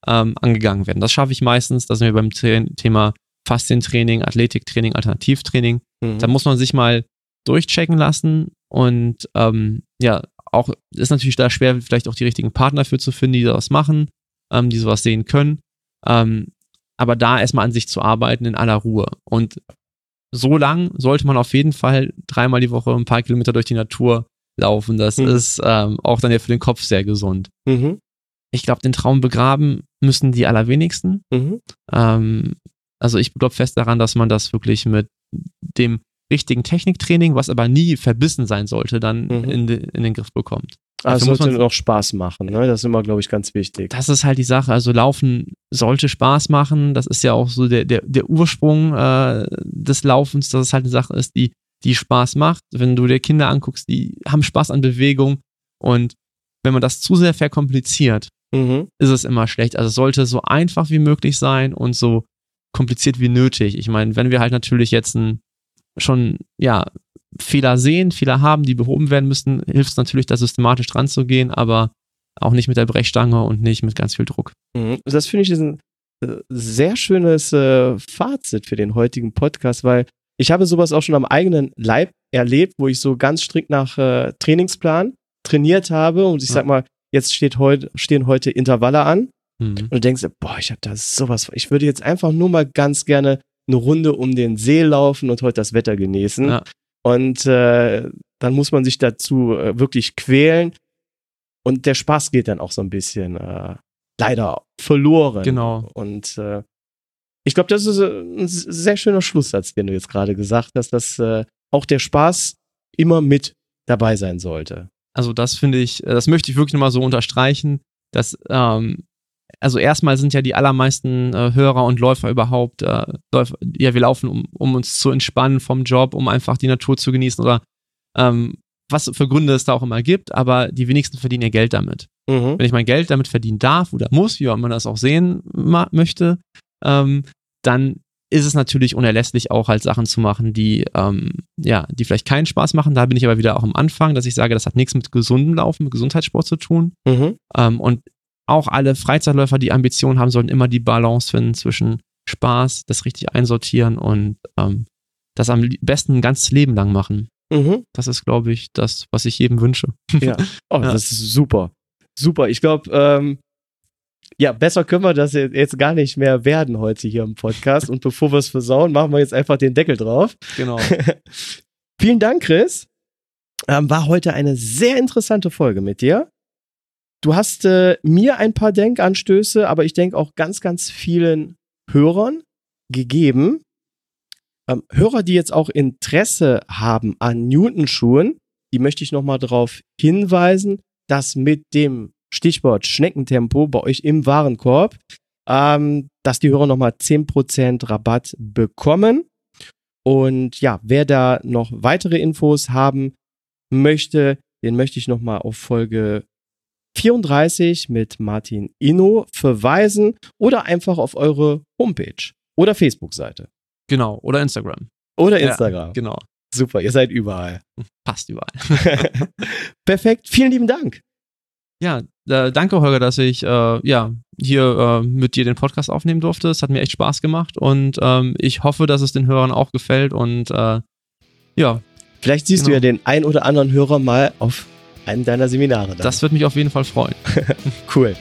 ähm, angegangen werden. Das schaffe ich meistens, da sind wir beim The Thema Faszientraining, Athletiktraining, Alternativtraining. Mhm. Da muss man sich mal durchchecken lassen und ähm, ja, auch ist natürlich da schwer, vielleicht auch die richtigen Partner für zu finden, die sowas machen, ähm, die sowas sehen können. Ähm, aber da erstmal an sich zu arbeiten in aller Ruhe. Und so lang sollte man auf jeden Fall dreimal die Woche ein paar Kilometer durch die Natur laufen. Das Mhm. ist ähm, auch dann ja für den Kopf sehr gesund. Mhm. Ich glaube, den Traum begraben müssen die allerwenigsten. Mhm. Ähm, also ich glaube fest daran, dass man das wirklich mit dem richtigen Techniktraining, was aber nie verbissen sein sollte, dann Mhm. in, de, in den Griff bekommt. Also muss sollte man- noch Spaß machen, ne? Das ist immer, glaube ich, ganz wichtig. Das ist halt die Sache. Also Laufen sollte Spaß machen. Das ist ja auch so der, der, der Ursprung äh, des Laufens, dass es halt eine Sache ist, die, die Spaß macht. Wenn du dir Kinder anguckst, die haben Spaß an Bewegung und wenn man das zu sehr verkompliziert, Mhm. ist es immer schlecht. Also es sollte so einfach wie möglich sein und so kompliziert wie nötig. Ich meine, wenn wir halt natürlich jetzt ein, schon, ja, Fehler sehen, Fehler haben, die behoben werden müssen, hilft es natürlich, da systematisch dran zu gehen, aber auch nicht mit der Brechstange und nicht mit ganz viel Druck. Mhm. Das finde ich ist ein äh, sehr schönes äh, Fazit für den heutigen Podcast, weil ich habe sowas auch schon am eigenen Leib erlebt, wo ich so ganz strikt nach äh, Trainingsplan trainiert habe und ich Ja. sag mal, jetzt steht heute, stehen heute Intervalle an Mhm. und du denkst, boah, ich habe da sowas, ich würde jetzt einfach nur mal ganz gerne eine Runde um den See laufen und heute das Wetter genießen. Ja. Und äh, dann muss man sich dazu äh, wirklich quälen. Und der Spaß geht dann auch so ein bisschen äh, leider verloren. Genau. Und äh, ich glaube, das ist äh, ein sehr schöner Schlusssatz, den du jetzt gerade gesagt hast, dass äh, auch der Spaß immer mit dabei sein sollte. Also das finde ich, äh, das möchte ich wirklich nochmal so unterstreichen, dass, ähm, also erstmal sind ja die allermeisten äh, Hörer und Läufer überhaupt, äh, Läufer, ja, wir laufen, um, um uns zu entspannen vom Job, um einfach die Natur zu genießen oder ähm, was für Gründe es da auch immer gibt, aber die wenigsten verdienen ihr Geld damit. Mhm. Wenn ich mein Geld damit verdienen darf oder muss, wie man das auch sehen möchte, ähm, dann ist es natürlich unerlässlich, auch halt Sachen zu machen, die, ähm, ja, die vielleicht keinen Spaß machen. Da bin ich aber wieder auch am Anfang, dass ich sage, das hat nichts mit gesundem Laufen, mit Gesundheitssport zu tun. Mhm. Ähm, und auch alle Freizeitläufer, die Ambitionen haben, sollten immer die Balance finden zwischen Spaß, das richtig einsortieren und ähm, das am besten ein ganzes Leben lang machen. Mhm. Das ist, glaube ich, das, was ich jedem wünsche. Ja. Oh, Ja. das ist super. Super. Ich glaube, ähm, ja, besser können wir das jetzt jetzt gar nicht mehr werden heute hier im Podcast. Und bevor wir es versauen, machen wir jetzt einfach den Deckel drauf. Genau. Vielen Dank, Chris. Ähm, war heute eine sehr interessante Folge mit dir. Du hast äh, mir ein paar Denkanstöße, aber ich denke auch ganz, ganz vielen Hörern gegeben. Ähm, Hörer, die jetzt auch Interesse haben an Newton-Schuhen, die möchte ich nochmal darauf hinweisen, dass mit dem Stichwort Schneckentempo bei euch im Warenkorb, ähm, dass die Hörer nochmal 10% Rabatt bekommen. Und ja, wer da noch weitere Infos haben möchte, den möchte ich nochmal auf Folge 34 mit Martin Inno verweisen oder einfach auf eure Homepage oder Facebook-Seite genau. Oder Instagram. oder Ja. Instagram. Genau. Super, ihr seid überall. Passt überall. Perfekt, vielen lieben Dank. Ja, äh, danke Holger, dass ich äh, ja hier äh, mit dir den Podcast aufnehmen durfte. Es hat mir echt Spaß gemacht und ähm, ich hoffe, dass es den Hörern auch gefällt und äh, ja, Vielleicht siehst du Genau. ja den ein oder anderen Hörer mal auf einem deiner Seminare. Dann. das wird mich auf jeden Fall freuen. cool.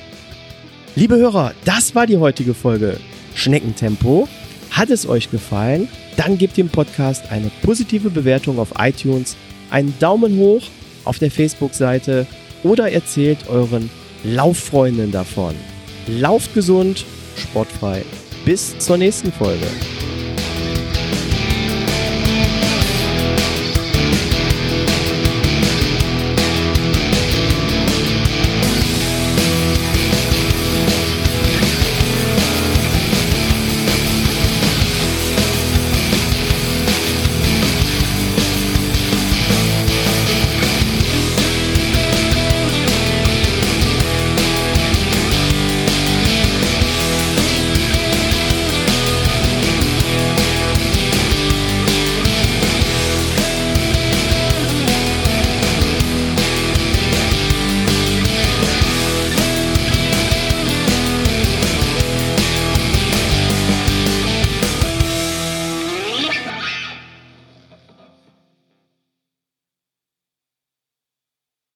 Liebe Hörer, das war die heutige Folge Schneckentempo. Hat es euch gefallen? Dann gebt dem Podcast eine positive Bewertung auf iTunes, einen Daumen hoch auf der Facebook-Seite oder erzählt euren Lauffreunden davon. Lauft gesund, sportfrei. Bis zur nächsten Folge.